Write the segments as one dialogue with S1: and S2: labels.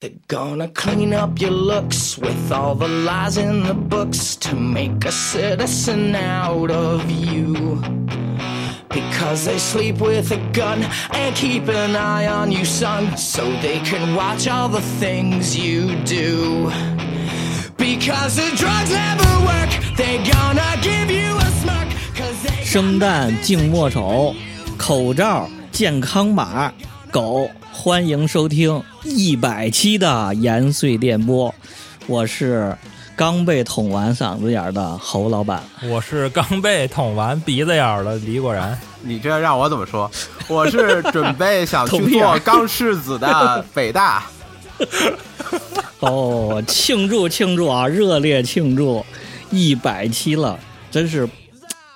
S1: They're gonna clean up your looks with all the lies in the books to make a citizen out of you. Because they sleep with a gun and keep an eye on you, son, so they can watch all the things you do. Because the drugs never work, they're gonna give you a smirk. Cause they
S2: 生旦净末丑，口罩健康码， 狗欢迎收听一百期的延绥电波，我是刚被捅完嗓子眼儿的侯老板。
S3: 我是刚被捅完鼻子眼儿的李果然，
S4: 你这让我怎么说？我是准备想去做钢柿子的北大。
S2: 哦，庆祝庆祝啊！热烈庆祝一百期了，真是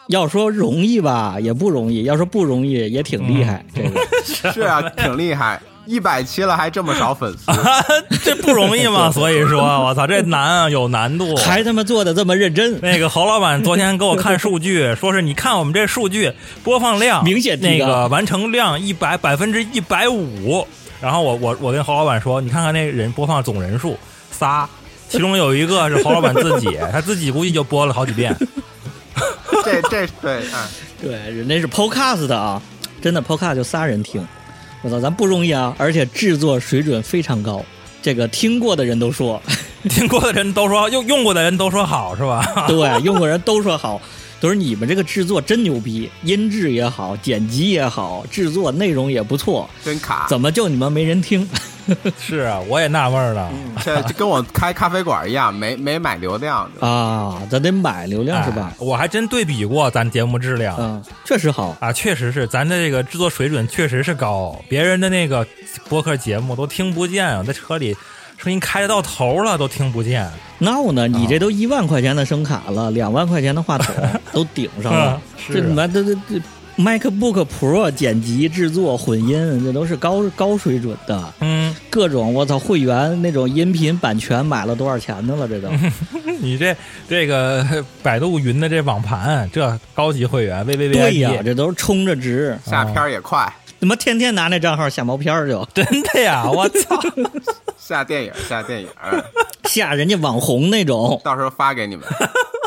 S2: 要说容易吧，也不容易；要说不容易，也挺厉害。这个
S4: 是啊，挺厉害，一百期了还这么少粉丝，
S3: 这不容易嘛？所以说，我操，这难啊，有难度。
S2: 还他妈做的这么认真，
S3: 那个侯老板昨天给我看数据，说是你看我们这数据播放量
S2: 明显
S3: 那个完成量一百百分之一百五。然后我我我跟侯老板说，你看看那人播放总人数仨，其中有一个是侯老板自己，他自己估计就播了好几遍。
S4: 这这对，嗯，
S2: 对，人家是 Podcast 的啊，真的 Podcast 就仨人听，我操，咱不容易啊，而且制作水准非常高。这个听过的人都说，
S3: 听过的人都说用用过的人都说好是吧？
S2: 对，用过人都说好，都是你们这个制作真牛逼，音质也好，剪辑也好，制作内容也不错，
S4: 真卡。
S2: 怎么就你们没人听？
S3: 是啊，我也纳闷了。
S4: 这就跟我开咖啡馆一样，没没买流量。
S2: 啊，咱得买流量是吧
S3: 哎？我还真对比过咱节目质量。
S2: 嗯，确实好。
S3: 啊，确实是，咱的这个制作水准确实是高，别人的那个播客节目都听不见啊，在车里声音开到头了都听不见。
S2: 闹呢？你这都一万块钱的声卡了，两万块钱的话筒 都顶上了，这他妈这这这 MacBook Pro 剪辑、制作、混音，这都是高高水准的。
S3: 嗯，
S2: 各种我操会员那种音频版权买了多少钱的了？这都
S3: 你这这个 百度云的这网盘，这高级会员 V V V
S2: 对呀，这都是充着值，
S4: 下片儿也快，
S2: 他妈天天拿那账号下毛片儿就
S3: 真的呀！我操，
S4: 下电影下电影，
S2: 下人家网红那种。
S4: 到时候发给你们。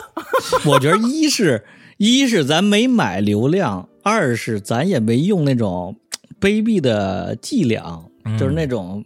S2: 我觉得一是一是咱没买流量，二是咱也没用那种卑鄙的伎俩，
S3: 嗯
S2: 就是那种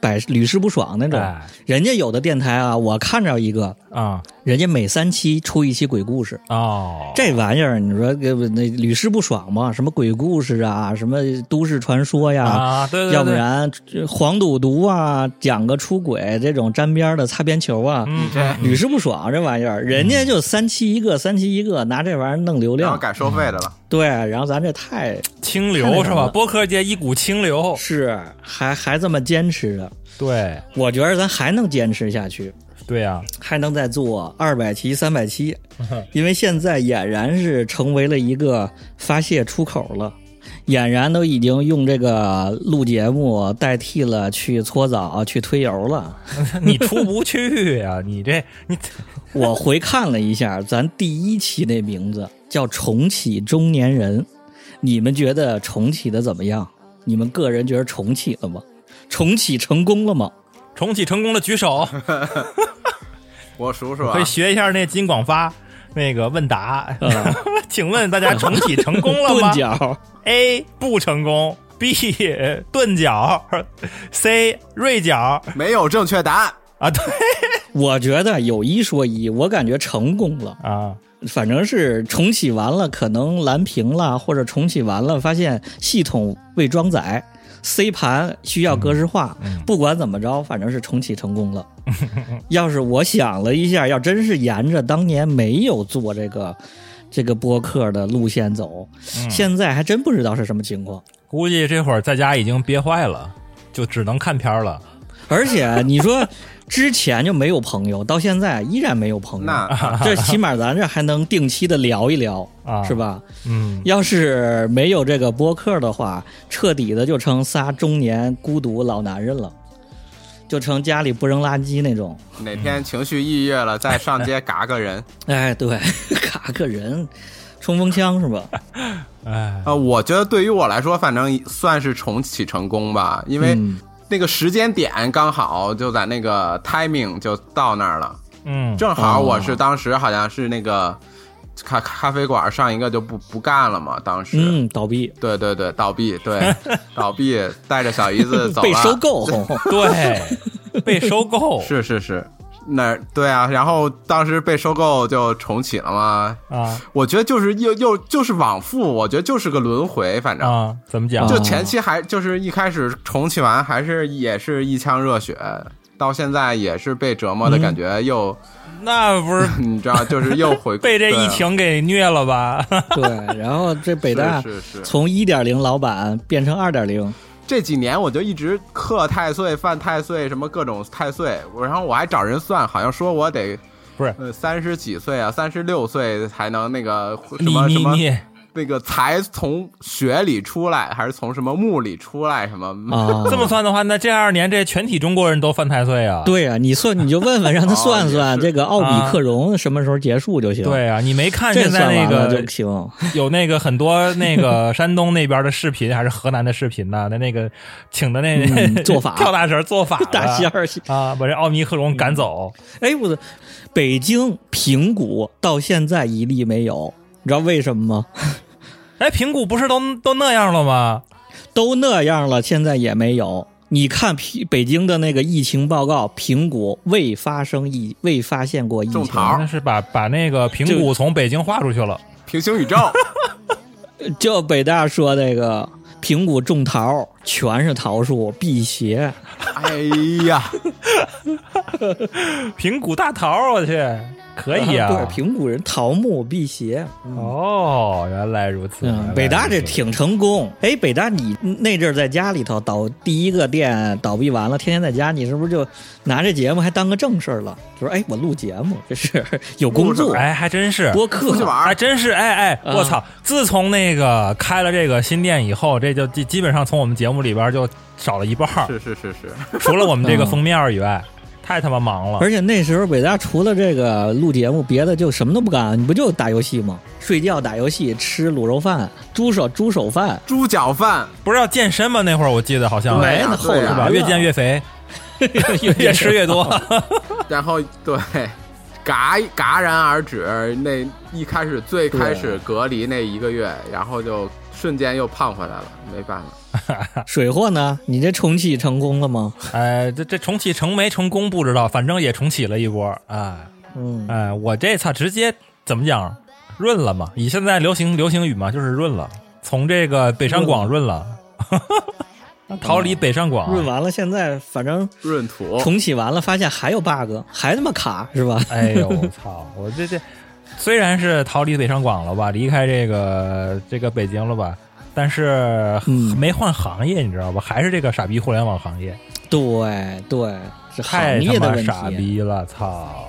S2: 百屡试不爽那种。
S3: 哎
S2: 人家有的电台啊，我看着一个，
S3: 啊
S2: 人家每三期出一期鬼故事。
S3: 哦，
S2: 这玩意儿，你说这不那屡试不爽吗？什么鬼故事啊，什么都市传说呀，
S3: 啊，对对对，
S2: 要不然这黄赌毒啊，讲个出轨这种沾边的擦边球啊，
S3: 嗯
S4: 这
S2: 屡试不爽这玩意儿，人家就三期一个，三期一个，拿这玩意儿弄流量，
S4: 然后改收费的了，
S2: 对，然后咱这太
S3: 清流是吧？播客界一股清流，
S2: 是还还这么坚持着，
S3: 对
S2: 我觉得咱还能坚持下去，
S3: 对呀，
S2: 还能再做二百期、三百期，因为现在俨然是成为了一个发泄出口了。俨然都已经用这个录节目代替了去搓澡、去推油了。
S3: 你出不去 呀？你这你
S2: 我回看了一下，咱第一期那名字叫“重启中年人”，你们觉得重启的怎么样？你们个人觉得重启了吗？重启成功了吗？
S3: 重启成功了举手，
S4: 我数数啊
S3: 可以，学一下那金广发那个问答。请问大家重启成功了吗
S2: 钝角
S3: ，？A 不成功，B 钝角，C 锐角
S4: 没有正确答案。
S3: 啊，对
S2: 我觉得有一说一，我感觉成功了。
S3: 啊，
S2: 反正是重启完了，可能蓝屏了，或者重启完了，发现系统未装载，C 盘需要格式化。不管怎么着，反正是重启成功了。要是我想了一下，要真是沿着当年没有做这个这个播客的路线走，现在还真不知道是什么情况。
S3: 估计这会儿在家已经憋坏了，就只能看片儿了。
S2: 而且你说之前就没有朋友，到现在依然没有朋友，
S4: 那
S2: 这起码咱这还能定期的聊一聊，
S3: 啊
S2: 是吧？
S3: 嗯，
S2: 要是没有这个播客的话，彻底的就成仨中年孤独老男人了，就成家里不扔垃圾那种。
S4: 哪天情绪抑郁了，再上街 嘎个人。
S2: 哎，对，嘎个人，冲锋枪是吧？
S3: 哎，
S4: 呃，我觉得对于我来说，反正算是重启成功吧，因为
S2: 嗯
S4: 那个时间点刚好就在那个 timing 就到那儿了，
S3: 嗯，
S4: 正好我
S2: 哦
S4: 是当时好像是那个咖咖啡馆上一个就不不干了嘛，当时。
S2: 嗯，倒闭，
S4: 对对对，倒闭，对，倒闭，带着小姨子走了，
S2: 被收购，
S3: 对，被收购。
S4: 是是是，那对啊，然后当时被收购就重启了嘛。
S3: 啊
S4: 我觉得就是又又就是往复，我觉得就是个轮回，反正、
S3: 啊，怎么讲？
S4: 就前期还就是一开始重启完还是也是一腔热血，到现在也是被折磨的感觉又，
S3: 那不是
S4: 你知道，就是又回
S3: 被这疫情给虐了吧？
S2: 对，然后这北大
S4: 是是是
S2: 从一点零老板变成二点零，
S4: 这几年我就一直克太岁、犯太岁，什么各种太岁，我然后我还找人算，好像说我得
S3: 不是。
S4: 呃三十几岁啊，三十六岁才能那个什么什么
S3: 你你，
S4: 那个才从雪里出来，还是从什么墓里出来？什么？
S2: 啊，
S3: 这么算的话，那这二年这全体中国人都犯太岁啊？
S2: 对啊、你算你就问问，让他算
S4: 哦
S2: 算 这个奥比克戎什么时候结束就行。，
S3: 对啊，你没看
S2: 这
S3: 现在那个
S2: 就行。
S3: 有那个很多那个山东那边的视频，还是河南的视频呢？那那个请的那、
S2: 嗯做法
S3: 跳大神做法的
S2: 大仙儿，
S3: 啊，把这奥密克戎赶走。
S2: 哎，我的北京平谷到现在一例没有，你知道为什么吗？
S3: 哎，平谷不是都都那样了吗？
S2: 都那样了，现在也没有。你看平北京的那个疫情报告，平谷未发生疫，未发现过疫情。
S4: 种桃
S3: 那是把把那个平谷从北京划出去了。
S4: 平行宇宙，
S2: 就北大说那个平谷种桃，全是桃树，辟邪。
S4: 哎呀，
S3: 平谷大桃，我去，可以啊。
S2: 对，平谷人桃木辟邪。
S3: 哦，原来如此。
S2: 嗯，北大这挺成功。哎，北大你那阵儿在家里头倒第一个店倒闭完了，天天在家，你是不是就拿这节目还当个正事儿了？就说哎，我录节目，这是 有工作，
S3: 哎，还真是。
S2: 播客
S4: 出去玩儿，
S3: 还真是，哎哎，
S2: 啊
S3: 我操！自从那个开了这个新店以后，这就基基本上从我们节目里边就少了一半儿，
S4: 是是是是，
S3: 除了我们这个
S2: 嗯
S3: 封面以外，太他妈忙了。
S2: 而且那时候北大除了这个录节目，别的就什么都不干，你不就打游戏吗？睡觉、打游戏、吃卤肉饭、猪手猪手饭，
S4: 猪脚饭，
S3: 不是要健身吗？那会儿我记得好像
S2: 没那后
S4: 呀对呀
S3: 是吧？越健越肥，
S2: 越
S3: 越吃越多。
S4: 然后对，戛戛然而止。那一开始最开始隔离那一个月，然后就瞬间又胖回来了，没办法。
S2: 水货呢？你这重启成功了吗？
S3: 哎，这这重启成没成功不知道，反正也重启了一波。哎
S2: 嗯，
S3: 哎，我这操直接怎么讲？润了嘛？以现在流行流行语嘛，就是润了，从这个北上广润了，逃离北上广。
S2: 润完了，现在反正
S4: 润土，
S2: 重启完了，发现还有 bug，还他妈卡是吧？
S3: 哎呦我操！我这这虽然是逃离北上广了吧，离开这个这个北京了吧，但是
S2: 嗯
S3: 没换行业，你知道吧？还是这个傻逼互联网行业，
S2: 对对，是
S3: 太
S2: 行业的问
S3: 他妈傻。逼了，操！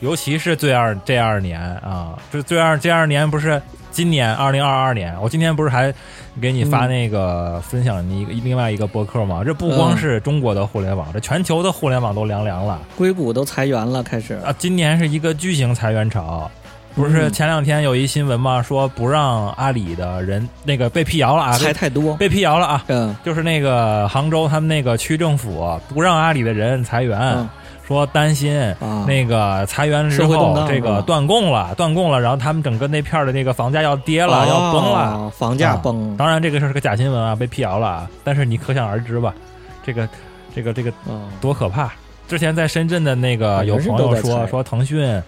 S3: 尤其是最二这二年啊，这最二这二年不是今年二零二二年，我今天不是还给你发
S2: 嗯
S3: 那个、分享你一个另外一个博客吗？这不光
S2: 嗯
S3: 是中国的互联网，这全球的互联网都凉凉了。
S2: 硅谷都裁员了，开始。
S3: 啊，今年是一个巨型裁员潮。不是
S2: 嗯
S3: 前两天有一新闻吗？说不让阿里的人那个被辟谣了啊，
S2: 裁太多。
S3: 被辟谣了啊，
S2: 嗯
S3: 就是那个杭州他们那个区政府不让阿里的人裁员，
S2: 嗯
S3: 说担心
S2: 啊
S3: 那个裁员之后这个断供了，断供了，然后他们整个那片儿的那个房价要跌了，要崩了，
S2: 哦房价
S3: 啊
S2: 崩。
S3: 当然这个是个假新闻啊，被辟谣了啊，但是你可想而知吧，这个这个这个
S2: 嗯
S3: 多可怕！之前在深圳的那个有朋友说说腾讯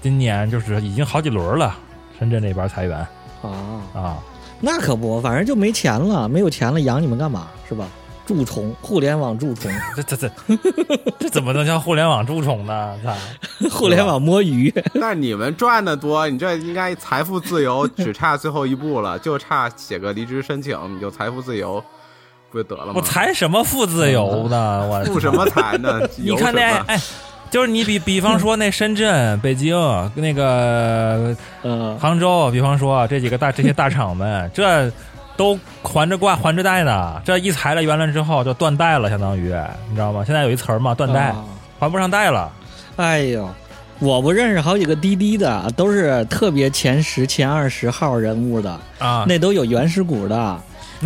S3: 今年就是已经好几轮了，深圳那边裁员
S2: 啊，
S3: 啊，
S2: 那可不，反正就没钱了，没有钱了，养你们干嘛？是吧？蛀虫，互联网蛀虫，
S3: 这这这 这怎么能叫互联网蛀虫呢？操！
S2: 互联网摸鱼。
S4: 那你们赚的多，你这应该财富自由，只差最后一步了，就差写个离职申请，你就财富自由，不就得了吗？
S3: 我财什么富自由呢？我
S4: 富什么财呢？
S3: 你看那哎，就是你比比方说那深圳、北京、那个
S2: 嗯，
S3: 杭州，比方说这几个大这些大厂们，这都还着挂还着贷呢。这一裁了员了之后就断贷了，相当于你知道吗？现在有一词儿嘛，断贷，
S2: 啊
S3: 还不上贷了。
S2: 哎呦，我不认识好几个滴滴的，都是特别前十、前二十号人物的，
S3: 啊，
S2: 那都有原始股的。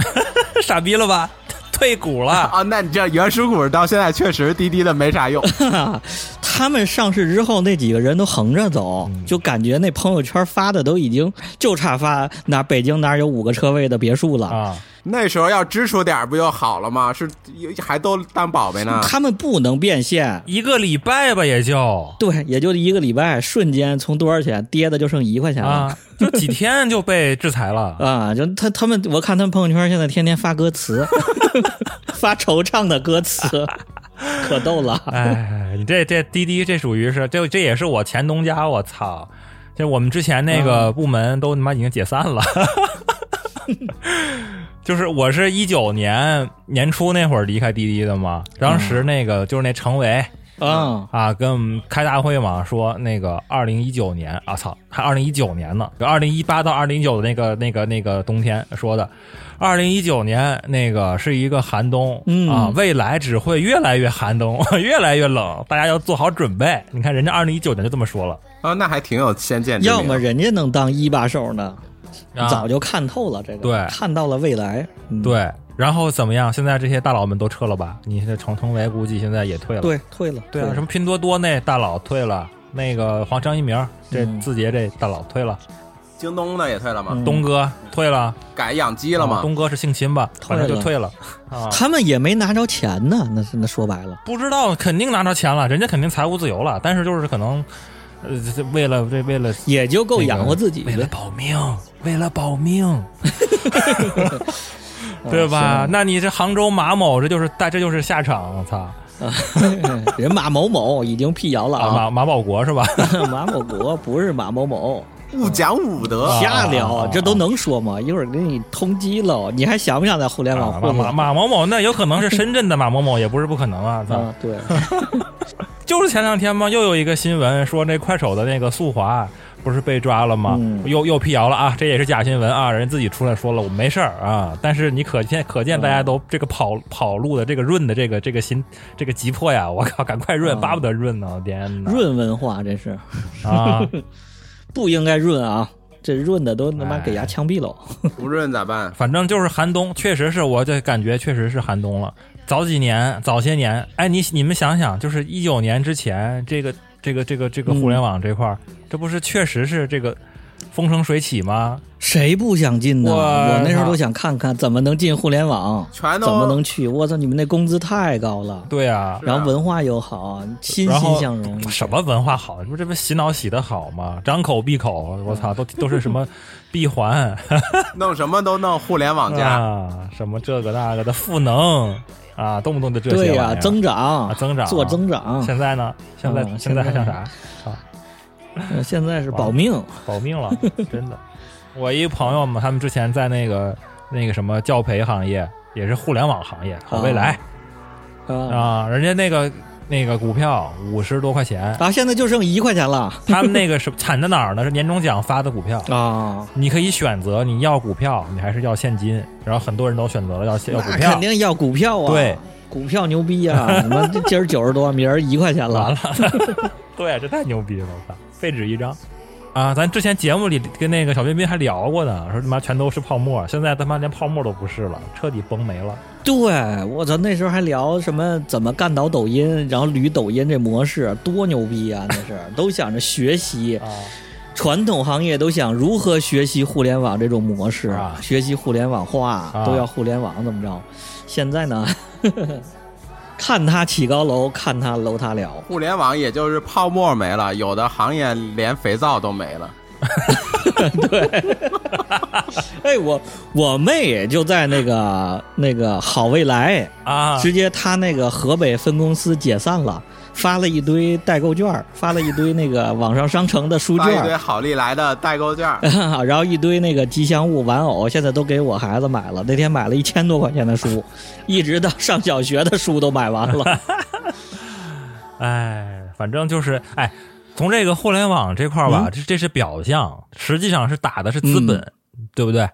S3: 傻逼了吧？退股了。
S4: 啊，那你这原始股到现在确实滴滴的没啥用。
S2: 他们上市之后，那几个人都横着走，
S3: 嗯
S2: 就感觉那朋友圈发的都已经就差发哪北京哪有五个车位的别墅了。
S3: 啊，
S4: 那时候要支出点不就好了吗？是还都当宝贝呢。
S2: 他们不能变现，
S3: 一个礼拜吧，也就
S2: 对，也就一个礼拜，瞬间从多少钱跌的就剩一块钱了。
S3: 啊，就几天就被制裁了。
S2: 啊，就他他们，我看他们朋友圈现在天天发歌词，发惆怅的歌词，可逗了。
S3: 哎，你这这滴滴这属于是这这也是我前东家，我操！就我们之前那个部门都他妈已经解散了。就是我是一九年年初那会儿离开滴滴的嘛，当时那个就是那程维
S2: 嗯，
S3: 啊跟我们开大会嘛，说那个二零一九年啊操，还二零一九年呢，二零一八到二零一九的那个那个那个冬天说的，二零一九年那个是一个寒冬、
S2: 嗯
S3: 啊，未来只会越来越寒冬，越来越冷，大家要做好准备。你看人家二零一九年就这么说了，
S4: 啊，那还挺有先见之明。
S2: 要么人家能当一把手呢，
S3: 啊
S2: 早就看透了这个，
S3: 对
S2: 看到了未来。嗯、
S3: 对，然后怎么样？现在这些大佬们都撤了吧？你这程程维估计现在也退了。
S2: 对，退了，
S3: 对
S2: 了
S3: 什么拼多多那大佬退了，那个黄章一鸣这
S2: 嗯
S3: 字节这大佬退了，
S4: 京东的也退了吗？
S2: 嗯
S3: 东哥退了，
S4: 改养鸡了
S3: 啊
S4: 吗？
S3: 东哥是姓秦吧？反正就退
S2: 退
S3: 了 啊。
S2: 他们也没拿着钱呢，那是那说白了，
S3: 不知道，肯定拿着钱了，人家肯定财务自由了，但是就是可能，呃，这为了这为了
S2: 也就够养活自己
S3: 为了
S2: 的，
S3: 保命，为了保命，对吧？那你这杭州马某，这就是大，这就是下场，我操！
S2: 人马某某已经辟谣了
S3: 啊，
S2: 啊，
S3: 马马保国是吧？
S2: 马某国不是马某某，
S4: 勿讲武德。
S3: 啊
S2: 瞎聊
S3: 啊，
S2: 这都能说吗？一会儿给你通缉了，你还想不想在互联网
S3: 啊马马
S2: 混了？
S3: 马某某，那有可能是深圳的 马某某，也不是不可能啊！操，
S2: 啊，对，
S3: 就是前两天嘛，又有一个新闻说那快手的那个速滑不是被抓了吗？
S2: 嗯
S3: 又又辟谣了啊，这也是假新闻啊，人自己出来说了我没事儿啊，但是你可见可见大家都这个跑跑路的这个润的这个这个心这个急迫呀，我靠，赶快润，
S2: 啊
S3: 巴不得润呢，天哪！
S2: 润文化这是
S3: 啊，
S2: 不应该润啊，这润的都他妈
S3: 哎
S2: 给牙枪毙了。
S4: 不润咋办？
S3: 反正就是寒冬，确实是我这感觉确实是寒冬了。早几年，早些年，哎，你你们想想，就是一九年之前，这个这个这个这个互联网这块儿，这不是确实是这个风生水起吗？
S2: 谁不想进呢？
S3: 我
S2: 我那时候都想看看怎么能进互联网，
S4: 全都
S2: 怎么能去？我操，你们那工资太高了，
S3: 对啊，
S2: 然后文化又好，欣欣向荣。
S3: 什么文化好？这不这不洗脑洗的好吗？张口闭口，我操，都都是什么 闭环
S4: 弄什么都弄互联网加。
S3: 啊，什么这个那个的赋能啊，动不动就这些
S2: 对呀、增长、
S3: 啊增长
S2: 做增长。
S3: 现在呢？现在、
S2: 嗯
S3: 现在还想啥？啊，
S2: 呃现在是保命，
S3: 保命了，真的。我一朋友嘛，他们之前在那个那个什么教培行业，也是互联网行业，好未来
S2: 啊
S3: 啊，人家那个那个股票五十多块钱，
S2: 啊！现在就剩一块钱了
S3: 他们那个是惨在哪儿呢？是年终奖发的股票，
S2: 啊！
S3: 你可以选择你要股票，你还是要现金，然后很多人都选择了要要股票
S2: 肯，定要股票啊！
S3: 对，
S2: 股票牛逼啊、你们今儿九十多，明儿一块钱了
S3: 完了，对，这太牛逼了，我操，废纸一张。啊，咱之前节目里跟那个小彬彬还聊过呢，说他妈全都是泡沫，现在他妈连泡沫都不是了，彻底崩没了。
S2: 对，我操，那时候还聊什么怎么干倒抖音，然后捋抖音这模式，多牛逼啊、那是 都想着学习，
S3: 啊，
S2: 传统行业都想如何学习互联网这种模式，
S3: 啊
S2: 学习互联网化，
S3: 啊
S2: 都要互联网怎么着？现在呢，看他起高楼，看他楼塌了。
S4: 互联网也就是泡沫没了，有的行业连肥皂都没了。
S2: 对 哎，我我妹就在那个那个好未来，
S3: 啊，
S2: 直接他那个河北分公司解散了，发了一堆代购券，发了一堆那个网上商城的书
S4: 券一堆，好利来的代购券，
S2: 然后一堆那个吉祥物玩偶，现在都给我孩子买了。那天买了一千多块钱的书，一直到上小学的书都买完了。
S3: 哎，反正就是哎，从这个互联网这块儿吧，
S2: 嗯
S3: 这这是表象，实际上是打的是资本，对不对？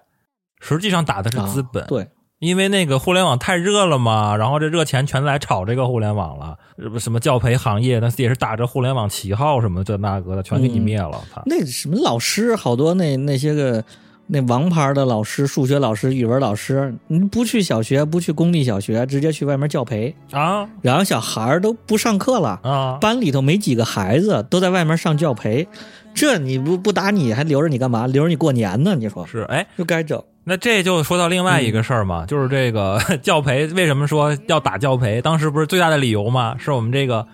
S3: 实际上打的是资本，
S2: 啊对，
S3: 因为那个互联网太热了嘛，然后这热钱全来炒这个互联网了，什么教培行业，那也是打着互联网旗号什么这那个的，全给你灭了，操、
S2: 那什么老师好多那那些个那王牌的老师，数学老师、语文老师，你不去小学，不去公立小学，直接去外面教培，
S3: 啊
S2: 然后小孩儿都不上课了，
S3: 啊，
S2: 班里头没几个孩子，都在外面上教培，这你不不打你还留着你干嘛？留着你过年呢？你说
S3: 是哎，
S2: 就该整。
S3: 那这就说到另外一个事儿嘛，就是这个 教培为什么说要打教培？当时不是最大的理由嘛，是我们这个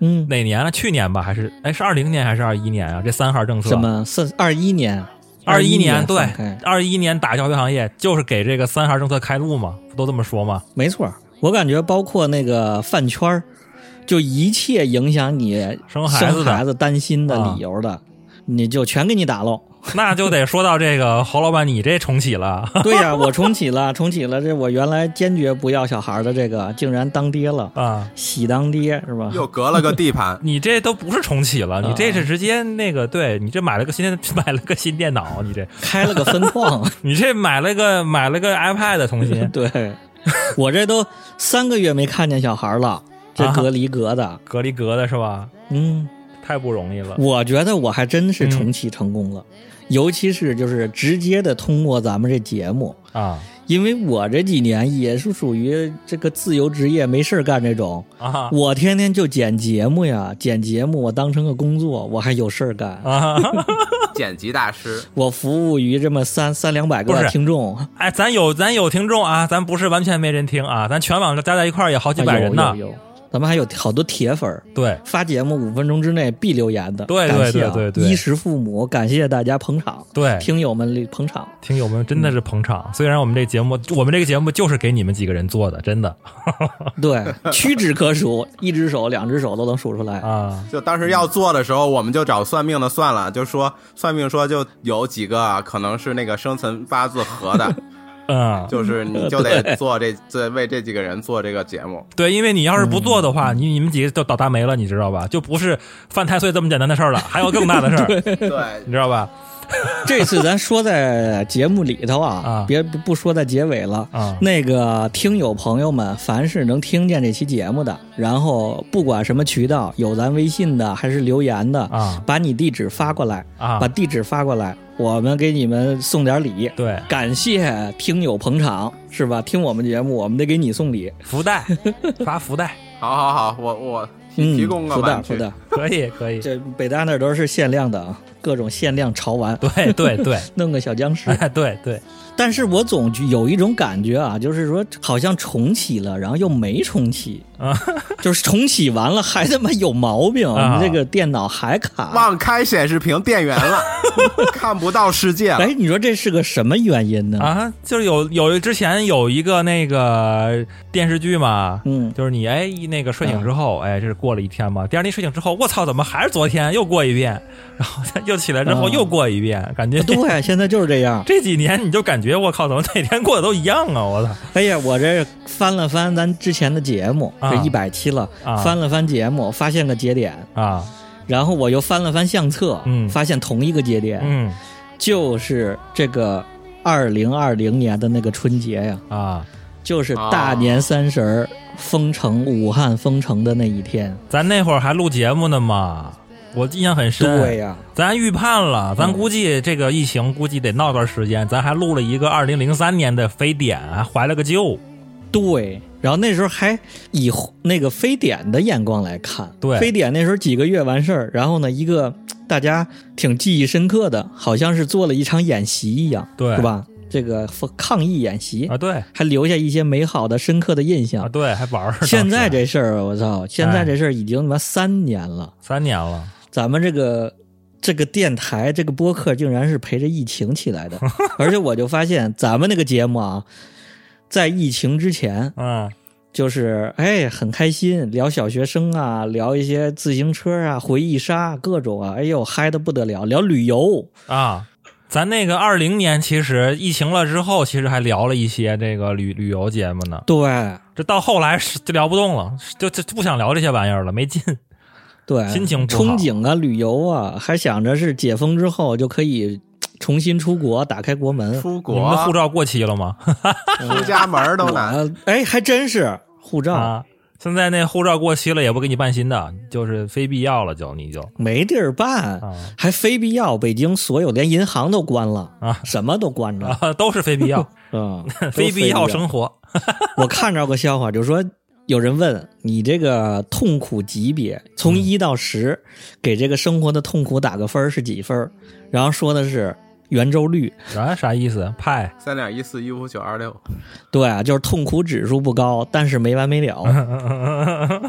S2: 嗯，
S3: 哪年了？去年吧，还是哎是二零年还是二一年啊？这三孩政策
S2: 什么是二一年，
S3: 二一
S2: 年
S3: 对二一年打教培行业就是给这个三孩政策开路嘛，不都这么说吗？
S2: 没错。我感觉包括那个饭圈儿，就一切影响你
S3: 生孩子的
S2: 生孩子担心的理由的，你就全给你打喽。
S3: 那就得说到这个侯老板，你这重启了。
S2: 对呀、我重启了，重启了。这我原来坚决不要小孩的这个，竟然当爹了，
S3: 啊！
S2: 喜当爹是吧？
S4: 又隔了个地盘，
S3: 你这都不是重启了，你这是直接那个，对你这买了个新买了个新电脑，你这。
S2: 开了个分矿，
S3: 你这买了个买了个 iPad 重新。
S2: 对。我这都三个月没看见小孩了，这
S3: 啊。
S2: 隔离隔的，
S3: 隔离隔的是吧？
S2: 嗯，
S3: 太不容易了。
S2: 我觉得我还真是重启成功了，尤其是就是直接的通过咱们这节目，
S3: 啊。
S2: 因为我这几年也是属于这个自由职业没事儿干这种，
S3: 啊。
S2: 我天天就剪节目呀，剪节目我当成个工作，我还有事儿干。
S3: 啊！
S4: 剪辑大师，
S2: 我服务于这么三三两百个听众，
S3: 哎，咱有咱有听众啊，咱不是完全没人听啊，咱全网加在一块儿也好几百人呢。
S2: 啊有。有有，咱们还有好多铁粉儿，
S3: 对
S2: 发节目五分钟之内必留言的，
S3: 对对对对对
S2: 衣食父母，感谢大家捧场，
S3: 对，
S2: 听友们捧场，
S3: 听友们真的是捧场。虽然我们这节目，我们这个节目就是给你们几个人做的，真的
S2: 对，屈指可数，一只手、两只手都能数出来。
S3: 啊。
S4: 就当时要做的时候，我们就找算命的算了，就说算命说就有几个啊可能是那个生辰八字合的，
S3: 嗯，
S4: 就是你就得做这 这为这几个人做这个节目。
S3: 对，因为你要是不做的话，你你们几个就倒大霉了，你知道吧？就不是犯太岁这么简单的事儿了，还有更大的事儿，
S4: 对，
S3: 你知道吧？
S2: 这次咱说在节目里头啊，
S3: 啊。
S2: 别不不说在结尾了。
S3: 啊。
S2: 那个听友朋友们，凡是能听见这期节目的，然后不管什么渠道，有咱微信的还是留言的，
S3: 啊。
S2: 把你地址发过来，
S3: 啊。
S2: 把地址发过来，我们给你们送点礼。
S3: 对，
S2: 感谢听友捧场，是吧？听我们节目，我们得给你送礼。
S3: 福袋 发福袋，
S4: 好好好，我我
S2: 嗯，
S4: 提提供个
S2: 福袋福，袋，
S3: 可以可以，
S2: 这北大那都是限量的啊，各种限量潮玩，
S3: 对对对，
S2: 弄个小僵尸。
S3: 哎对对，
S2: 但是我总觉有一种感觉啊，就是说好像重启了，然后又没重启
S3: 啊，
S2: 就是重启完了还他妈有毛病，
S3: 啊
S2: 这个电脑还卡。
S4: 忘开显示屏电源了，看不到世界了。
S2: 哎，你说这是个什么原因呢？
S3: 啊，就是有有之前有一个那个电视剧嘛，
S2: 嗯，
S3: 就是你哎一那个睡醒之后，哎这是过了一天嘛，第二天睡醒之后，我操，怎么还是昨天又过一遍，然后又起来之后
S2: 啊
S3: 又过一遍，感觉
S2: 对，现在就是这样。
S3: 这几年你就感觉我靠，怎么哪天过得都一样啊，我操。
S2: 哎呀，我这翻了翻咱之前的节目，
S3: 啊。
S2: 这一百期了，
S3: 啊。
S2: 翻了翻节目，发现个节点，
S3: 啊，
S2: 然后我又翻了翻相册，
S3: 嗯。
S2: 发现同一个节点，
S3: 嗯。
S2: 就是这个二零二零年的那个春节呀，
S3: 啊，
S2: 就是大年三十儿封城，武汉封城的那一天。
S3: 咱那会儿还录节目呢嘛，我印象很深。
S2: 对呀、
S3: 咱预判了，咱
S2: 嗯
S3: 估计这个疫情估计得闹段时间，咱还录了一个二零零三年的非典，还怀了个旧。
S2: 对。然后那时候还以那个非典的眼光来看，
S3: 对
S2: 非典那时候几个月完事儿，然后呢，一个大家挺记忆深刻的，好像是做了一场演习一样，
S3: 对
S2: 是吧？这个抗疫演习
S3: 啊，对
S2: 还留下一些美好的、深刻的印象啊，
S3: 对，还玩儿。
S2: 现在这事儿，我操！现在这事儿已经他妈三年了，
S3: 三年了，
S2: 咱们这个这个电台这个播客竟然是陪着疫情起来的，而且我就发现咱们那个节目啊，在疫情之前，
S3: 嗯
S2: 就是哎很开心，聊小学生啊，聊一些自行车啊、回忆杀各种啊，哎呦嗨的不得了，聊旅游，
S3: 啊。咱那个二零年，其实疫情了之后，其实还聊了一些这个旅旅游节目呢。
S2: 对
S3: 这到后来是就聊不动了，就就就不想聊这些玩意儿了，没劲。
S2: 对，
S3: 心情
S2: 憧憬啊，旅游啊，还想着是解封之后就可以重新出国，打开国门，
S4: 出国
S3: 你们的护照过期了吗？
S4: 出家门都难。
S2: 我哎，还真是护照。
S3: 啊，现在那护照过期了也不给你办新的，就是非必要了就你就
S2: 没地儿办，
S3: 啊
S2: 还非必要。北京所有连银行都关了
S3: 啊，
S2: 什么都关着
S3: 啊，都是非必要，
S2: 啊，都
S3: 非必要生
S2: 活。
S3: 活。
S2: 我看着个笑话，就说有人问你这个痛苦级别从一到十，给这个生活的痛苦打个分是几分？然后说的是圆周率，
S3: 啊，啥意思？派
S4: 三点一四一五九二六，
S2: 对啊，就是痛苦指数不高，但是没完没了。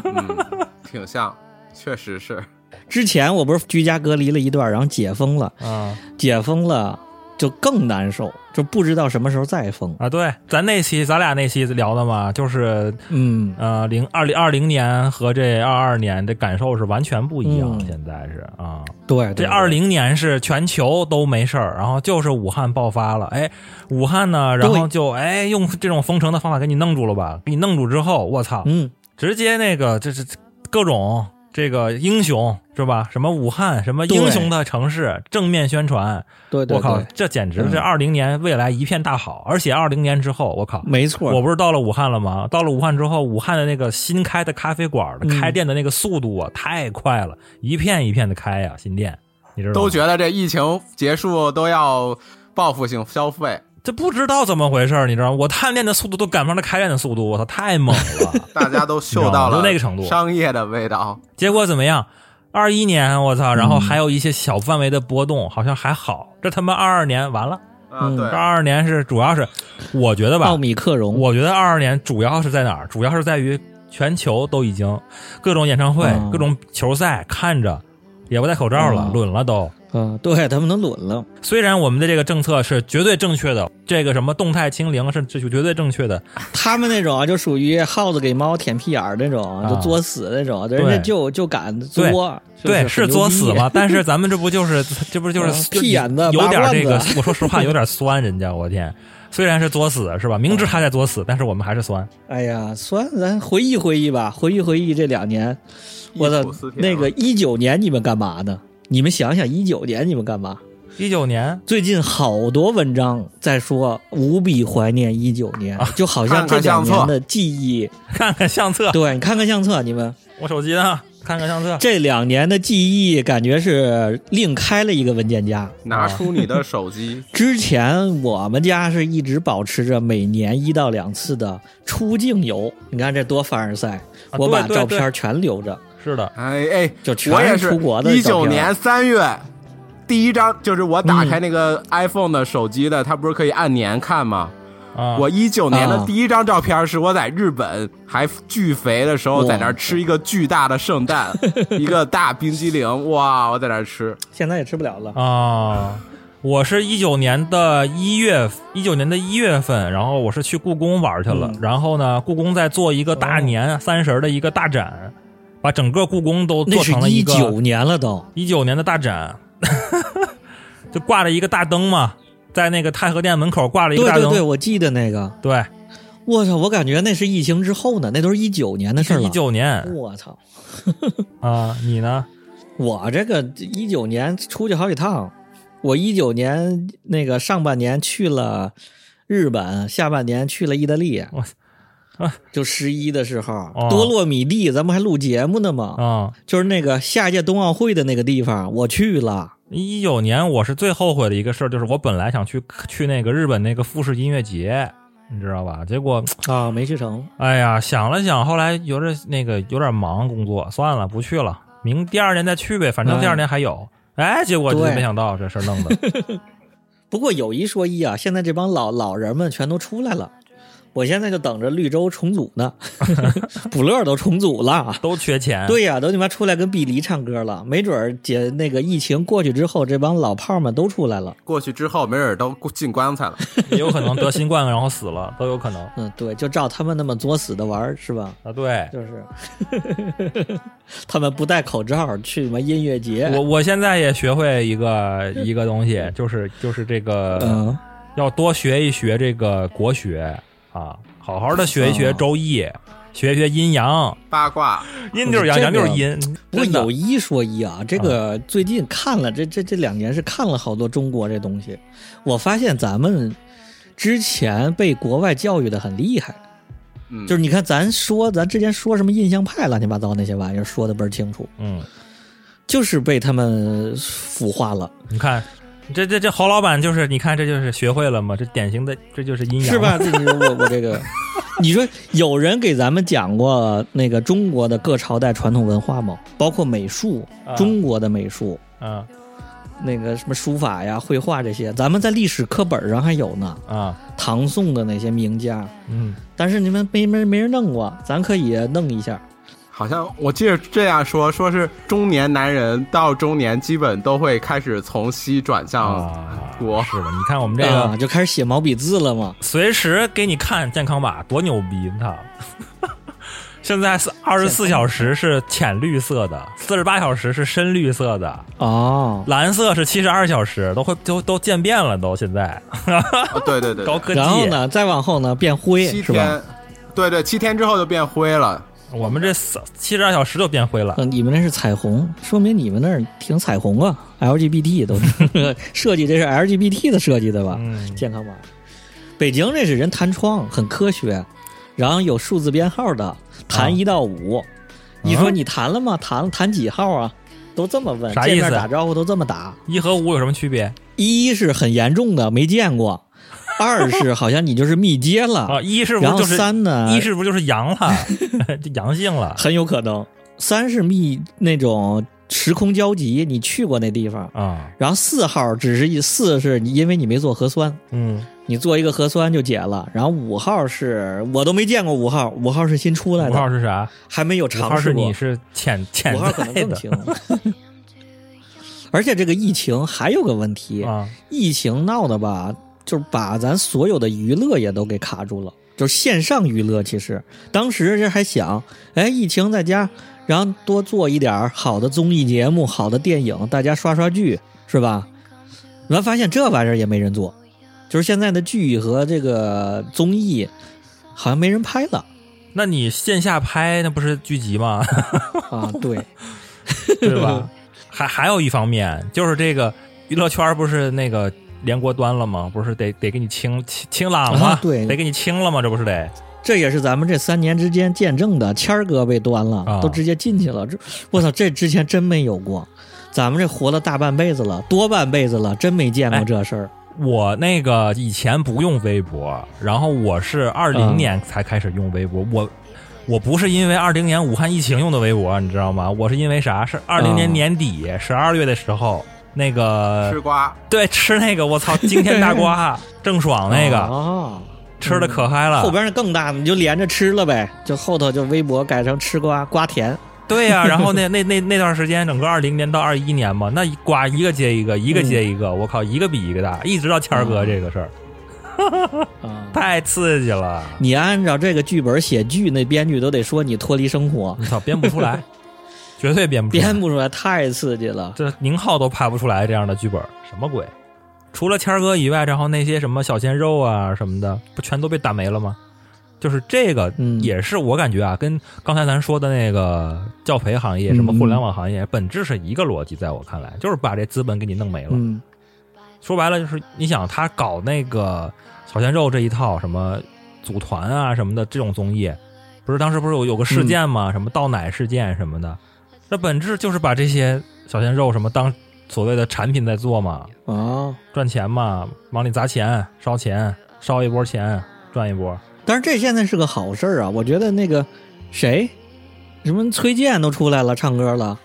S4: 嗯，挺像，确实是。
S2: 之前我不是居家隔离了一段，然后解封了，
S3: 啊
S2: 解封了就更难受，就不知道什么时候再封。
S3: 啊！对，咱那期咱俩那期聊的嘛，就是
S2: 嗯，
S3: 呃零二零二零年和这二二年的感受是完全不一样。
S2: 嗯
S3: 现在是啊，
S2: 对，对
S3: 这二零年是全球都没事儿，然后就是武汉爆发了，哎，武汉呢，然后就哎用这种封城的方法给你弄住了吧？给你弄住之后，我操，
S2: 嗯，
S3: 直接那个这是各种这个英雄是吧？什么武汉什么英雄的城市，正面宣传，
S2: 对对
S3: 我靠，，这简直
S2: 嗯
S3: 这二零年未来一片大好，而且二零年之后，我靠。
S2: 没错，
S3: 我不是到了武汉了吗？到了武汉之后，武汉的那个新开的咖啡馆的
S2: 嗯
S3: 开店的那个速度啊，太快了，一片一片的开呀、新店，你知道吗？
S4: 都觉得这疫情结束都要报复性消费，
S3: 这不知道怎么回事儿，你知道吗？我探店的速度都赶不上他开店的速度，我操，太猛了！
S4: 大家都嗅到了
S3: 就那个程度
S4: 商业的味道。
S3: 结果怎么样？二一年我操，然后
S2: 嗯
S3: 还有一些小范围的波动，好像还好。这他妈二二年完了，
S4: 啊，
S2: 嗯
S4: 对
S3: 这，二二年是主要是，我觉得吧
S2: 奥，米克戎，
S3: 我觉得二二年主要是在哪儿？主要是在于全球都已经各种演唱会、
S2: 嗯
S3: 各种球赛看着也不戴口罩了，
S2: 嗯
S3: 轮了都。
S2: 嗯，对他们都轮了，
S3: 虽然我们的这个政策是绝对正确的，这个什么动态清零是是绝对正确的，
S2: 他们那种啊，就属于耗子给猫舔屁眼儿那种，
S3: 啊
S2: 就作死那种，人家就就敢作，
S3: 对，
S2: 是
S3: 作死 嘛。但是咱们这不就是这不就是
S2: 嗯屁眼子
S3: 有点这个？我说实话，有点酸，人家我天。虽然是作死是吧？明知他在作死，但是我们还是酸。
S2: 哎呀，酸咱回忆回忆吧，回忆回忆这两年，我操那个一九年你们干嘛呢？你们想想一九年你们干嘛？
S3: 一九年
S2: 最近好多文章在说无比怀念一九年，
S3: 啊
S2: 就好像这两年的记忆。
S3: 看看相册，
S2: 对你看看相册，你们
S3: 我手机呢？看看相册。
S2: 这两年的记忆感觉是另开了一个文件夹。
S4: 拿出你的手机，
S2: 之前我们家是一直保持着每年一到两次的出境游，你看这多凡尔赛！
S3: 啊
S2: 我把照片全留着，
S3: 是的，
S4: 哎哎，
S2: 就全
S4: 我也是
S2: 是出国的
S4: 一九年三月第一张，就是我打
S2: 嗯
S4: 开那个 iPhone 的手机的，它不是可以按年看吗？
S3: 啊，
S4: 我一九年的
S2: 啊
S4: 第一张照片是我在日本还巨肥的时候，在那儿吃一个巨大的圣诞，一个大冰激凌，哇，我在那儿吃。
S2: 现在也吃不了了。
S3: 啊，我是一九年的一月，一九年的一月份，然后我是去故宫玩去了。
S2: 嗯
S3: 然后呢，故宫在做一个大年三十儿的一个大展，把整个故宫都做成了一个
S2: 一九年了都，
S3: 一九年的大展，就挂了一个大灯嘛，在那个太和殿门口挂了一个大灯。
S2: 对对对，我记得那个。
S3: 对
S2: 我操，我感觉那是疫情之后呢，那都是一九年的事了。
S3: 一九年
S2: 我操，
S3: 啊，你呢？
S2: 我这个一九年出去好几趟，我一九年那个上半年去了日本，下半年去了意大利。
S3: 我啊
S2: 就十一的时候，
S3: 哦
S2: 多洛米蒂，咱们还录节目呢嘛。
S3: 啊，
S2: 就是那个下届冬奥会的那个地方，我去了。
S3: 一九年我是最后悔的一个事儿，就是我本来想去去那个日本那个富士音乐节，你知道吧？结果
S2: 啊，没去成。
S3: 哎呀，想了想，后来有点那个有点忙工作，算了，不去了，明第二年再去呗，反正第二年还有。哎，结果就没想到这事儿弄的
S2: 不过有一说一啊，现在这帮老老人们全都出来了，我现在就等着绿洲重组呢，补乐都重组了。
S3: 都缺钱。
S2: 对呀、都你妈出来跟碧梨唱歌了，没准儿姐那个疫情过去之后，这帮老炮儿们都出来了。
S4: 过去之后，没准都进棺材了。
S3: 也有可能得新冠然后死了，都有可能
S2: 嗯，对，就照他们那么作死的玩儿是吧？
S3: 啊。对，
S2: 就是他们不戴口罩去什么音乐节，
S3: 我我现在也学会一个一个东西，就是就是这个、
S2: 嗯
S3: 要多学一学这个国学啊，好好的学一学
S2: 哦
S3: 周易，学一学阴阳，
S4: 八卦，
S3: 阴就是阳，阳就是阴。
S2: 不过有一说一啊，这个最近看了这这这两年是看了好多中国这东西，我发现咱们之前被国外教育的很厉害，
S4: 嗯，
S2: 就是你看咱说咱之前说什么印象派乱七八糟那些玩意儿说的倍儿清楚，
S3: 嗯，
S2: 就是被他们腐化了，
S3: 你看，这这这侯老板就是，你看这就是学会了吗？这典型的，这就是阴阳，
S2: 是吧？？这你说我我这个，你说有人给咱们讲过那个中国的各朝代传统文化吗？包括美术，
S3: 啊
S2: 中国的美术。
S3: 啊
S2: 那个什么书法呀、绘画这些，咱们在历史课本上还有呢。
S3: 啊，
S2: 唐宋的那些名家，
S3: 嗯，
S2: 但是你们没没没人弄过，咱可以弄一下。
S4: 好像我记得这样说，说是中年男人到中年基本都会开始从西转向
S3: 啊，
S4: 国。
S3: 是的，你看我们这
S2: 啊，
S3: 个
S2: 就开始写毛笔字了嘛。
S3: 随时给你看健康码，多牛逼！操！现在是二十四小时是浅绿色的，四十八小时是深绿色的，
S2: 哦，
S3: 蓝色是七十二小时，都会都都渐变了，都现在
S4: 哦对对对，
S3: 高科技。
S2: 然后？呢，再往后呢变灰
S4: 七
S2: 是吧
S4: 天？，对对，七天之后就变灰了。
S3: 我们这七十二小时就变灰了。
S2: 嗯，你们那是彩虹，说明你们那儿挺彩虹啊，LGBT 都是 设计，这是 LGBT 的设计的吧？
S3: 嗯，
S2: 健康码。北京这是人弹窗，很科学，然后有数字编号的，
S3: 啊
S2: 弹一到五。你说你弹了吗？弹了，弹几号啊？都这么问，见
S3: 啥意思
S2: 面打招呼都这么打。
S3: 一和五有什么区别
S2: 一是很严重的，没见过；二是好像你就是密接了，
S3: 啊？一是不就是
S2: 三呢，
S3: 一是不就是阳了，就阳性了
S2: 很有可能；三是密那种时空交集，你去过那地方。
S3: 啊？
S2: 然后四号只是一四是你因为你没做核酸，
S3: 嗯，
S2: 你做一个核酸就解了。然后五号是我都没见过五号，五号是新出来的
S3: 五号，是啥？
S2: 还没有尝试过
S3: 是你。是潜潜
S2: 五号可能更轻。而且这个疫情还有个问题，
S3: 啊
S2: 疫情闹的吧，就是把咱所有的娱乐也都给卡住了，就是线上娱乐。其实当时这还想，哎，疫情在家，然后多做一点好的综艺节目、好的电影，大家刷刷剧，是吧？然后发现这玩意儿也没人做，就是现在的剧和这个综艺好像没人拍了
S3: 那你线下拍那不是剧集吗？
S2: 啊。对，
S3: 对吧？还还有一方面就是这个娱乐圈不是那个连锅端了吗？不是得得给你清清清朗吗？
S2: 啊对
S3: 得给你清了吗？这不是得
S2: 这也是咱们这三年之间见证的。谦儿哥被端了，
S3: 啊
S2: 都直接进去了。这我操，这之前真没有过。咱们这活了大半辈子了，多半辈子了，真没见过这事儿。
S3: 我那个以前不用微博，然后我是二零
S2: 嗯
S3: 年才开始用微博。我我不是因为二零年武汉疫情用的微博，你知道吗？我是因为啥？是二零年
S2: 啊
S3: 年底十二月的时候，那个
S4: 吃瓜，
S3: 对吃那个我操 惊天大瓜郑爽那个、
S2: 啊，
S3: 吃的可嗨了。
S2: 后边那更大，你就连着吃了呗。就后头就微博改成吃瓜瓜田。
S3: 对呀、然后那那那那段时间，整个二零年到二一年嘛，那一瓜一个接一个，一个接一个，我靠，一个比一个大，一直到谦儿哥这个事儿，
S2: 啊，
S3: 太刺激了。
S2: 你按照这个剧本写剧，那编剧都得说你脱离生活，
S3: 你操，编不出来，绝对编不出来，
S2: 编不出来，太刺激了。
S3: 这宁浩都拍不出来这样的剧本，什么鬼？除了谦儿哥以外，然后那些什么小鲜肉啊什么的，不全都被打没了吗？就是这个，
S2: 嗯
S3: 也是我感觉啊，跟刚才咱说的那个教培行业、什么互联网行业，本质是一个逻辑，在我看来，就是把这资本给你弄没了。
S2: 嗯
S3: 说白了就是，你想他搞那个小鲜肉这一套什么组团啊什么的这种综艺，不是当时不是有有个事件吗？什么倒奶事件什么的，那本质就是把这些小鲜肉什么当所谓的产品在做嘛，
S2: 啊，
S3: 赚钱嘛，往里砸钱、烧钱，烧一波钱赚一波。
S2: 但是这现在是个好事儿啊！我觉得那个谁，什么崔健都出来了，唱歌了，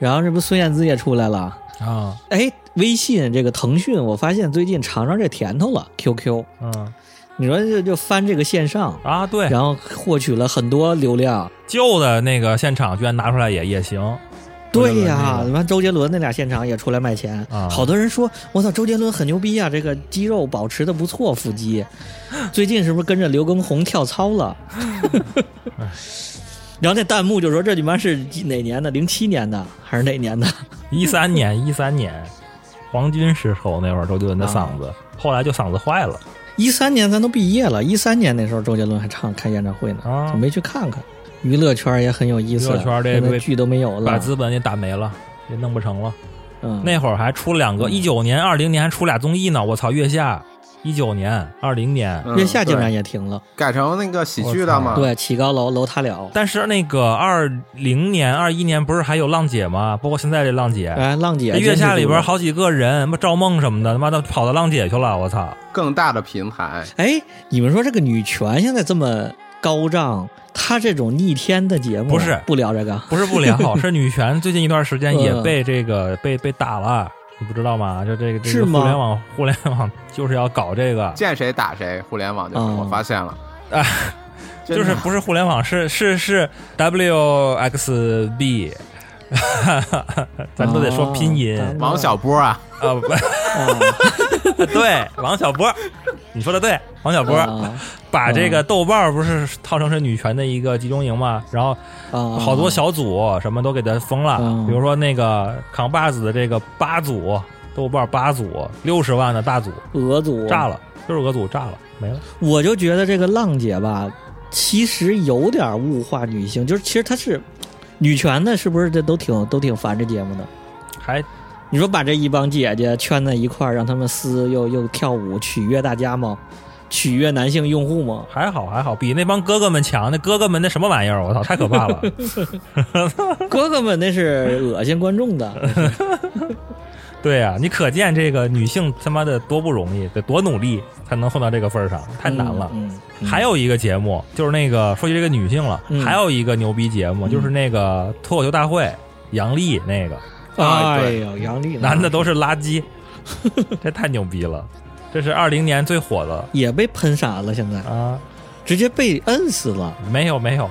S2: 然后这不孙燕姿也出来了。
S3: 啊，
S2: 哎，微信这个腾讯，我发现最近尝尝这甜头了。QQ，
S3: 嗯
S2: 你说就就翻这个线上，
S3: 啊，对，
S2: 然后获取了很多流量。
S3: 旧的那个现场居然拿出来也也行。
S2: 对呀，
S3: 那
S2: 你看周杰伦那俩现场也出来卖钱，
S3: 啊
S2: 好多人说我操，周杰伦很牛逼啊，这个肌肉保持的不错，腹肌。最近是不是跟着刘畊宏跳操了？然后那弹幕就说这你妈是哪年的？零七年的还是哪年的？
S3: 一三年，一三年，黄金时候那会儿，周杰伦的嗓
S2: 啊
S3: 子，后来就嗓子坏了。
S2: 一三年咱都毕业了，一三年那时候周杰伦还唱开演唱会呢，
S3: 啊
S2: 没去看看？娱乐圈也很有意思，
S3: 娱乐圈这被
S2: 现在剧都没有了把。
S3: 资本也打没了，也弄不成了。
S2: 嗯，
S3: 那会儿还出两个，
S2: 嗯
S3: 一九年、二零年还出俩综艺呢，我操，月下一九年、二零年，
S4: 嗯
S2: 月下竟然也停了。
S4: 改成那个喜剧的嘛？
S2: 对，起高楼楼塌了。
S3: 但是那个二零年、二一年不是还有浪姐吗？包括现在这浪姐，
S2: 哎，浪姐
S3: 这月下里边
S2: 好。
S3: 几个人，什么赵梦什么的，他妈的跑到浪姐去了，我操！
S4: 更大的平台，
S2: 哎，你们说这个女权现在这么高涨，她这种逆天的节目
S3: 不是
S2: 不聊这个？
S3: 不是不聊，是女权最近一段时间也
S2: 嗯
S3: 被这个被被打了，你不知道吗？就这个这个互联网 互联网就是要搞这个，
S4: 见谁打谁，互联网就是
S2: 嗯。
S4: 我发现了，
S3: 啊，就是不是互联网，是是是 WXB，咱都得说拼音。
S2: 哦
S4: 王小波啊，
S3: 啊，不
S2: 啊
S3: 对，王小波，你说的对，王小波
S2: 啊
S3: 把这个豆瓣不是号称是女权的一个集中营嘛，然后
S2: 啊，
S3: 好多小组什么都给他封了，
S2: 嗯
S3: 比如说那个扛把子的这个八组，豆瓣八组六十万的大组
S2: 俄组
S3: 炸了，就是俄组炸了，没了。
S2: 我就觉得这个浪姐吧，其实有点物化女性，就是其实她是女权的，是不是这都挺都挺烦这节目的？
S3: 还
S2: 你说把这一帮姐姐圈在一块儿，让他们撕又又跳舞，取悦大家吗？取悦男性用户吗？
S3: 还好还好，比那帮哥哥们强。那哥哥们那什么玩意儿？我操，太可怕了！
S2: 哥哥们那是恶心观众的，
S3: 对呀、你可见这个女性他妈的多不容易，得多努力才能混到这个份儿上，太难了。
S2: 嗯，嗯
S3: 还有一个节目，就是那个说起这个女性了，
S2: 嗯。
S3: 还有一个牛逼节目，就是那个脱口秀大会，杨笠那个，
S4: 啊对。
S2: 哎呦，杨笠
S3: 男的都是垃圾，这太牛逼了。这是二零年最火的。
S2: 也被喷傻了，现在。
S3: 啊！
S2: 直接被摁死了。
S3: 没有没有，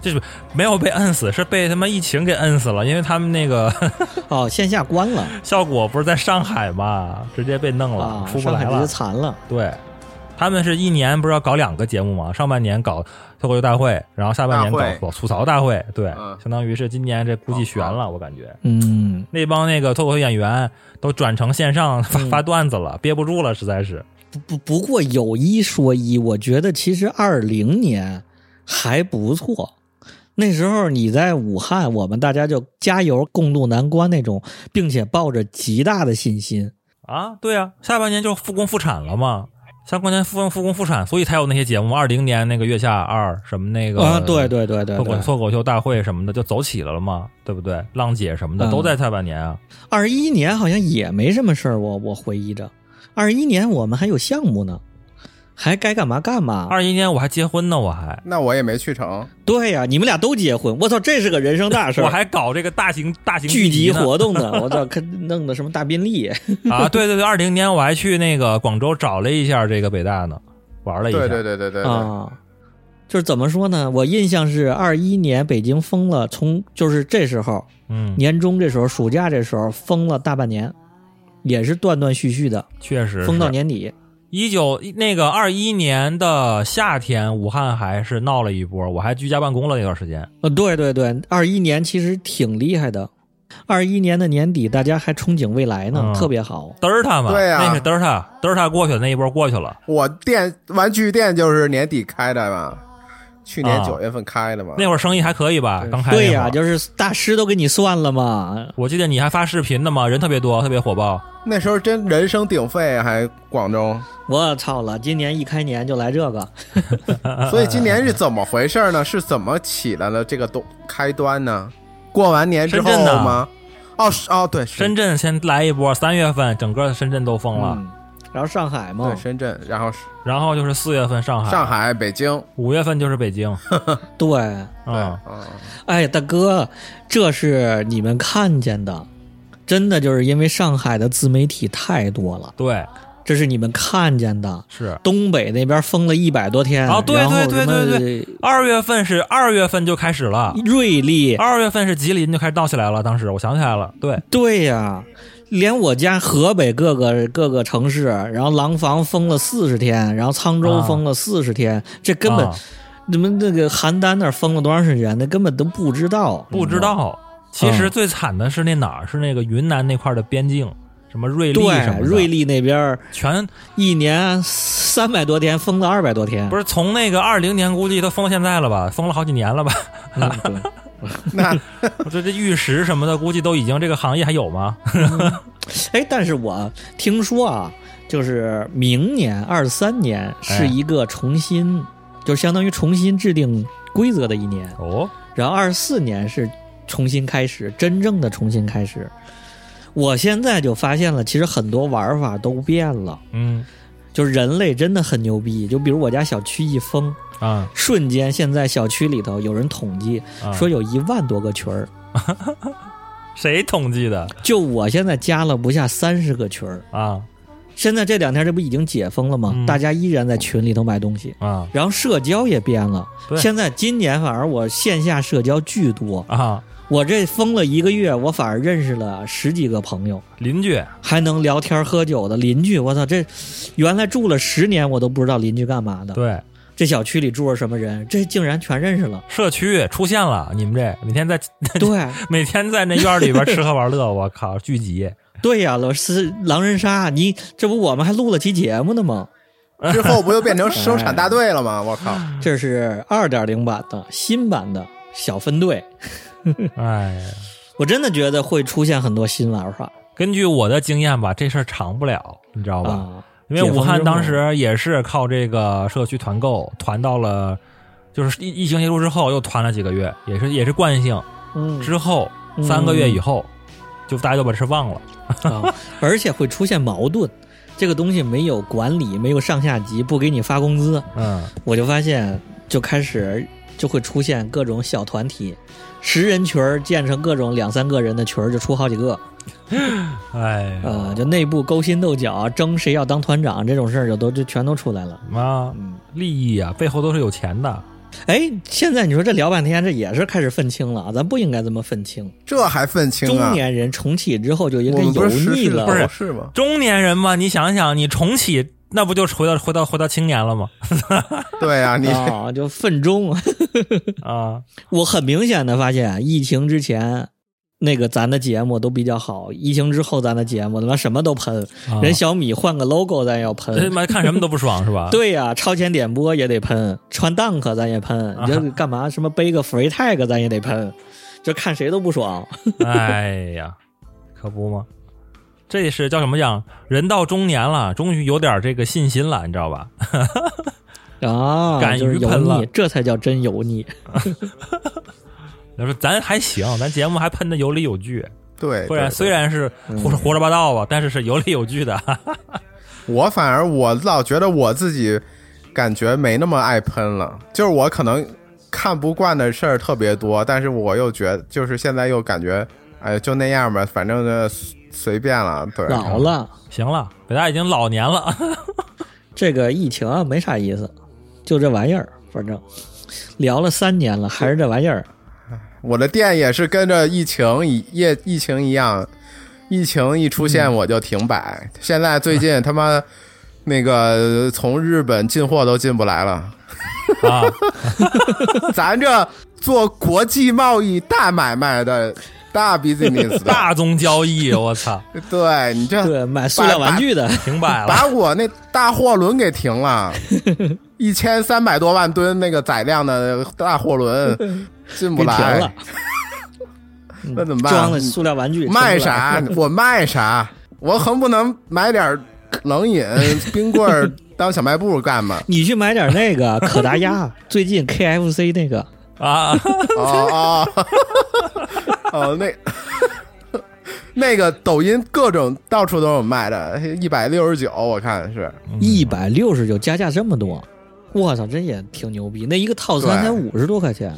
S3: 就是没有被摁死，是被他妈疫情给摁死了，因为他们那个
S2: 哦，线下关了。
S3: 效果不是在上海嘛，直接被弄了，
S2: 啊，
S3: 出不来了。
S2: 直接。残了。
S3: 对，他们是一年不是要搞两个节目吗？上半年搞脱口秀大会，然后下半年搞吐槽大会。对，
S4: 嗯
S3: 相当于是今年这估计悬了，我感觉
S2: 嗯，
S3: 那帮那个脱口秀演员都转成线上发、
S2: 嗯
S3: 发段子了，憋不住了，实在是。
S2: 不不不过有一说一，我觉得其实二零年还不错。那时候你在武汉，我们大家就加油共度难关那种，并且抱着极大的信心。
S3: 啊，对啊，下半年就复工复产了嘛，下半年复工复工复产，所以才有那些节目。二零年那个月下二什么那个
S2: 啊，对对对对
S3: 脱口，脱口秀大会什么的就走起来了嘛，对不对？浪姐什么的
S2: 嗯
S3: 都在下半年啊。
S2: 二一年好像也没什么事儿，我我回忆着，二一年我们还有项目呢，还该干嘛干嘛。
S3: 二一年我还结婚呢，我还
S4: 那我也没去成，
S2: 对呀、你们俩都结婚，我操，这是个人生大事儿。
S3: 我还搞这个大型大型
S2: 聚集
S3: 呢
S2: 活动呢，我操，看弄的什么大宾利，
S3: 啊！对对对，二零年我还去那个广州找了一下这个北大呢，玩了一下。
S4: 对对对对对对，
S2: 啊，就是怎么说呢？我印象是二一年北京封了，从就是这时候
S3: 嗯，
S2: 年中这时候暑假这时候封了大半年，也是断断续续的，
S3: 确实
S2: 封到年底。
S3: 一九那个二一年的夏天，武汉还是闹了一波，我还居家办公了那段时间。
S2: 呃，对对对，二一年其实挺厉害的。二一年的年底，大家还憧憬未来呢，
S3: 嗯
S2: 特别好。
S3: 德尔塔嘛，
S4: 对啊
S3: 那是德尔塔，德尔塔过去的那一波过去了。
S4: 我店玩具店就是年底开的嘛，去年
S3: 啊
S4: 九月份开的嘛，
S3: 那会儿生意还可以吧？刚开
S2: 对呀、就是大师都给你算了嘛。
S3: 我记得你还发视频的嘛，人特别多，特别火爆。
S4: 那时候真人声鼎沸，还广州，
S2: 我操了，今年一开年就来这个，
S4: 所以今年是怎么回事呢？是怎么起来了这个东开端呢？过完年之后吗？哦是哦，对，
S3: 深圳先来一波，三月份整个深圳都封了，
S2: 嗯，然后上海嘛。
S4: 对，深圳，然后是
S3: 然后就是四月份上海，
S4: 上海、北京，
S3: 五月份就是北京。
S2: 对，
S4: 对，
S3: 嗯，
S4: 嗯，
S2: 哎，大哥，这是你们看见的，真的就是因为上海的自媒体太多了，
S3: 对，
S2: 这是你们看见的。
S3: 是。
S2: 东北那边封了一百多天，
S3: 哦对
S2: 然后
S3: 对对
S2: 什么
S3: 对对。二月份是二月份就开始了，
S2: 瑞丽，
S3: 二月份是吉林就开始闹起来了。当时我想起来了，对，
S2: 对呀、连我家河北各个各个城市，然后廊坊封了四十天，然后沧州
S3: 啊
S2: 封了四十天，这根本、
S3: 啊
S2: 你们那个邯郸那儿封了多长时间，那根本都不知道，
S3: 不知道。其实最惨的是那哪儿？是那个云南那块的边境，什么瑞丽什么，的，
S2: 瑞丽那边
S3: 全
S2: 一年三百多天，封了二百多天，
S3: 不是从那个二零年估计都封到现在了吧？封了好几年了吧？
S2: 嗯对
S4: 那
S3: 我这这玉石什么的，估计都已经这个行业还有吗？
S2: 哎，但是我听说啊，就是明年二三年是一个重新，就相当于重新制定规则的一年，
S3: 哦，
S2: 然后二四年是重新开始，真正的重新开始。我现在就发现了，其实很多玩法都变了，
S3: 嗯
S2: 就是人类真的很牛逼。就比如我家小区一封，
S3: 啊
S2: 瞬间现在小区里头有人统计
S3: 啊，
S2: 说有一万多个群儿，
S3: 谁统计的
S2: 就我现在加了不下三十个群儿。
S3: 啊
S2: 现在这两天这不已经解封了吗？
S3: 嗯
S2: 大家依然在群里头买东西，
S3: 啊
S2: 然后社交也变了。现在今年反而我线下社交巨多，
S3: 啊！
S2: 我这封了一个月，我反而认识了十几个朋友，
S3: 邻居
S2: 还能聊天喝酒的邻居。我操，这原来住了十年我都不知道邻居干嘛的。
S3: 对
S2: 这小区里住着什么人，这竟然全认识了。
S3: 社区出现了，你们这每天在
S2: 对
S3: 每天在那院里边吃喝玩乐，我靠，聚集
S2: 对呀，老师狼人杀，你这不我们还录了期节目呢吗？
S4: 之后不就变成生产大队了吗？我靠！
S2: 这是二点零版的新版的小分队。
S3: 哎呀。
S2: 我真的觉得会出现很多新玩法
S3: 根据我的经验吧，这事儿长不了，你知道吧？
S2: 啊，
S3: 因为武汉当时也是靠这个社区团购团到了，就是疫疫情结束之后又团了几个月，也是也是惯性。
S2: 嗯
S3: 之后三个月以后，就大家就把这事忘了。
S2: 啊，而且会出现矛盾。这个东西没有管理，没有上下级，不给你发工资，
S3: 嗯，
S2: 我就发现就开始就会出现各种小团体，十人群儿建成各种两三个人的群儿，就出好几个。
S3: 哎呀，
S2: 呃，就内部勾心斗角，争谁要当团长这种事儿，就都就全都出来了。
S3: 啊，
S2: 嗯，
S3: 利益啊，背后都是有钱的。
S2: 哎，现在你说这聊半天，这也是开始愤青了啊，咱不应该这么愤青。
S4: 这还愤青啊？
S2: 中年人重启之后就应该油腻了，
S3: 不是
S4: 是吗？
S3: 中年人嘛，你想想，你重启，那不就是回到回到回到青年了吗？
S4: 对呀、你
S2: 啊，就愤中。
S3: 啊，
S2: 我很明显的发现，疫情之前那个咱的节目都比较好，疫情之后咱的节目他妈什么都喷，
S3: 啊
S2: 人小米换个 logo 咱也要
S3: 他
S2: 喷。
S3: 妈看什么都不爽是吧？
S2: 对呀、超前点播也得喷，穿 Dunk 咱也喷，
S3: 啊
S2: 你这干嘛？什么背个 free tag 咱也得喷，就看谁都不爽。
S3: 哎呀，可不吗？这是叫什么讲？人到中年了，终于有点这个信心了，你知道吧？
S2: 啊，
S3: 敢于喷了
S2: 腻，这才叫真油腻。
S3: 他说咱还行，咱节目还喷的有理有据，
S4: 对，
S3: 不然虽然是胡说胡说八道吧，但是是有理有据的。
S4: 我反而我老觉得我自己感觉没那么爱喷了，就是我可能看不惯的事儿特别多，但是我又觉就是现在又感觉，哎，就那样吧，反正呢随便了，对，
S2: 老了，
S3: 行了，北大已经老年了，
S2: 这个疫情啊没啥意思，就这玩意儿，反正。聊了三年了，还是这玩意儿。
S4: 我的店也是跟着疫情一疫疫情一样，疫情一出现我就停摆。现在最近他妈那个从日本进货都进不来了，
S3: 啊，
S4: 咱这做国际贸易大买卖的大 business，
S3: 大宗交易，我操，
S4: 对你这
S2: 对，买塑料玩具的，
S3: 停摆了。
S4: 把我那大货轮给停了，一千三百多万吨那个载量的大货轮进不来
S2: 了，，
S4: 那怎么办？
S2: 装的塑料玩具
S4: 卖啥？我卖啥？我横不能买点冷饮、冰棍儿当小卖部干吗？
S2: 你去买点那个可达鸭，最近 KFC 那个
S3: 啊，
S4: 哦哦哦，那那个抖音各种到处都有卖的，一百六十九，我看是。
S2: 一百六十九，加价这么多，我操，这也挺牛逼。那一个套餐才五十多块钱，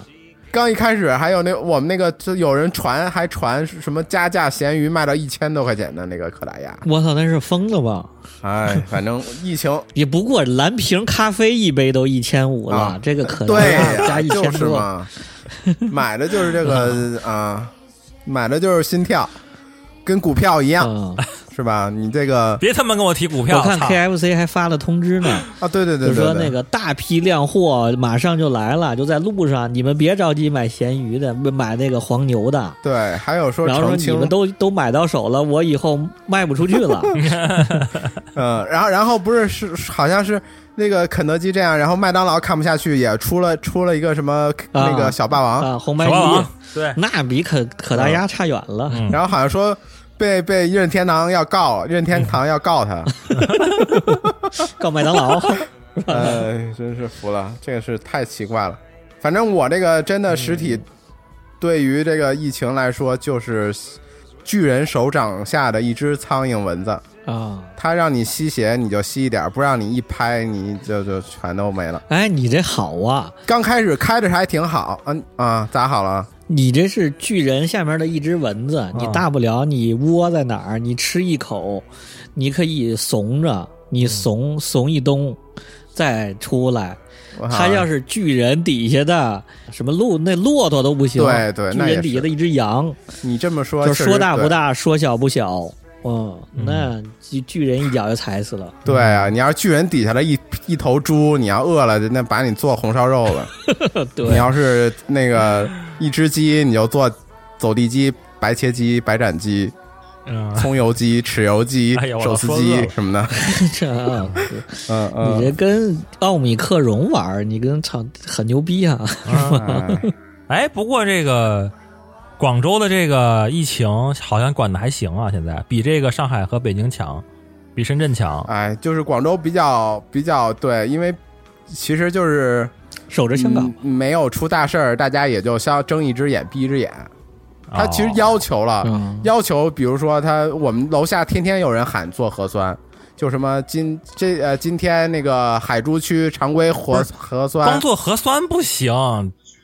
S4: 刚一开始还有那我们那个就有人传还传什么加价咸鱼卖到一千多块钱的那个可达鸭，
S2: 我操，那是疯了吧？
S4: 哎，反正疫情
S2: 也不过蓝瓶咖啡一杯都一千五了，
S4: 啊
S2: 这个可达
S4: 对
S2: 加一
S4: 就是
S2: 千多，
S4: 嘛，买的就是这个 啊，买的就是心跳，跟股票一样，是吧？你这个
S3: 别他妈跟我提股票，
S2: 我看 KFC 还发了通知呢，
S4: 啊，对对对
S2: 就说那个大批量货马上就来了，就在路上，你们别着急买咸鱼的，买那个黄牛的。
S4: 对，还有说
S2: 然后说你们都都买到手了，我以后卖不出去了。
S4: 嗯，然后然后不是是好像是那个肯德基这样，然后麦当劳看不下去，也出了出了一个什么那个小霸王，
S2: 啊，红白机
S3: 小霸王，对，
S2: 那比可可达鸭差远了。
S3: 嗯
S4: 然后好像说被被任天堂要告，任天堂要告他，
S2: 告麦当劳。
S4: 哎，真是服了，这个是太奇怪了。反正我这个真的实体，对于这个疫情来说，就是巨人手掌下的一只苍蝇蚊子。
S2: 啊，
S4: 它让你吸血，你就吸一点儿；不让你一拍，你就就全都没了。
S2: 哎，你这好啊！
S4: 刚开始开着还挺好，嗯啊，咋好了？
S2: 你这是巨人下面的一只蚊子，你大不了你窝在哪儿，你吃一口，你可以怂着，你怂怂一冬再出来。
S4: 我
S2: 他要是巨人底下的什么骆那骆驼都不行，
S4: 对对
S2: 巨人底下的一只羊，
S4: 你这么说，
S2: 就。说大不大，说小不小。嗯，
S3: 嗯
S2: 那巨巨人一脚就踩死了。
S4: 对啊，你要是巨人底下的一一头猪，你要饿了，那把你做红烧肉了。
S2: 对你，
S4: 要是那个一只鸡，你就做走地鸡、白切鸡、白斩鸡、
S3: 嗯，
S4: 葱油鸡、豉油鸡手撕鸡什么的。
S2: 这啊
S4: 嗯
S2: 你这
S4: 嗯。
S2: 跟奥米克戎玩，你跟操很牛逼啊！
S4: 哎
S3: 哎，不过这个广州的这个疫情好像管的还行啊，现在比这个上海和北京强，比深圳强。
S4: 哎，就是广州比较比较对，因为其实就是
S2: 守着香港，
S4: 嗯没有出大事儿，大家也就相睁一只眼闭一只眼。他其实
S3: 哦
S4: 要求了，
S2: 嗯
S4: 要求比如说他我们楼下天天有人喊做核酸，就什么今这呃今天那个海珠区常规核核酸光
S3: 做核酸不行，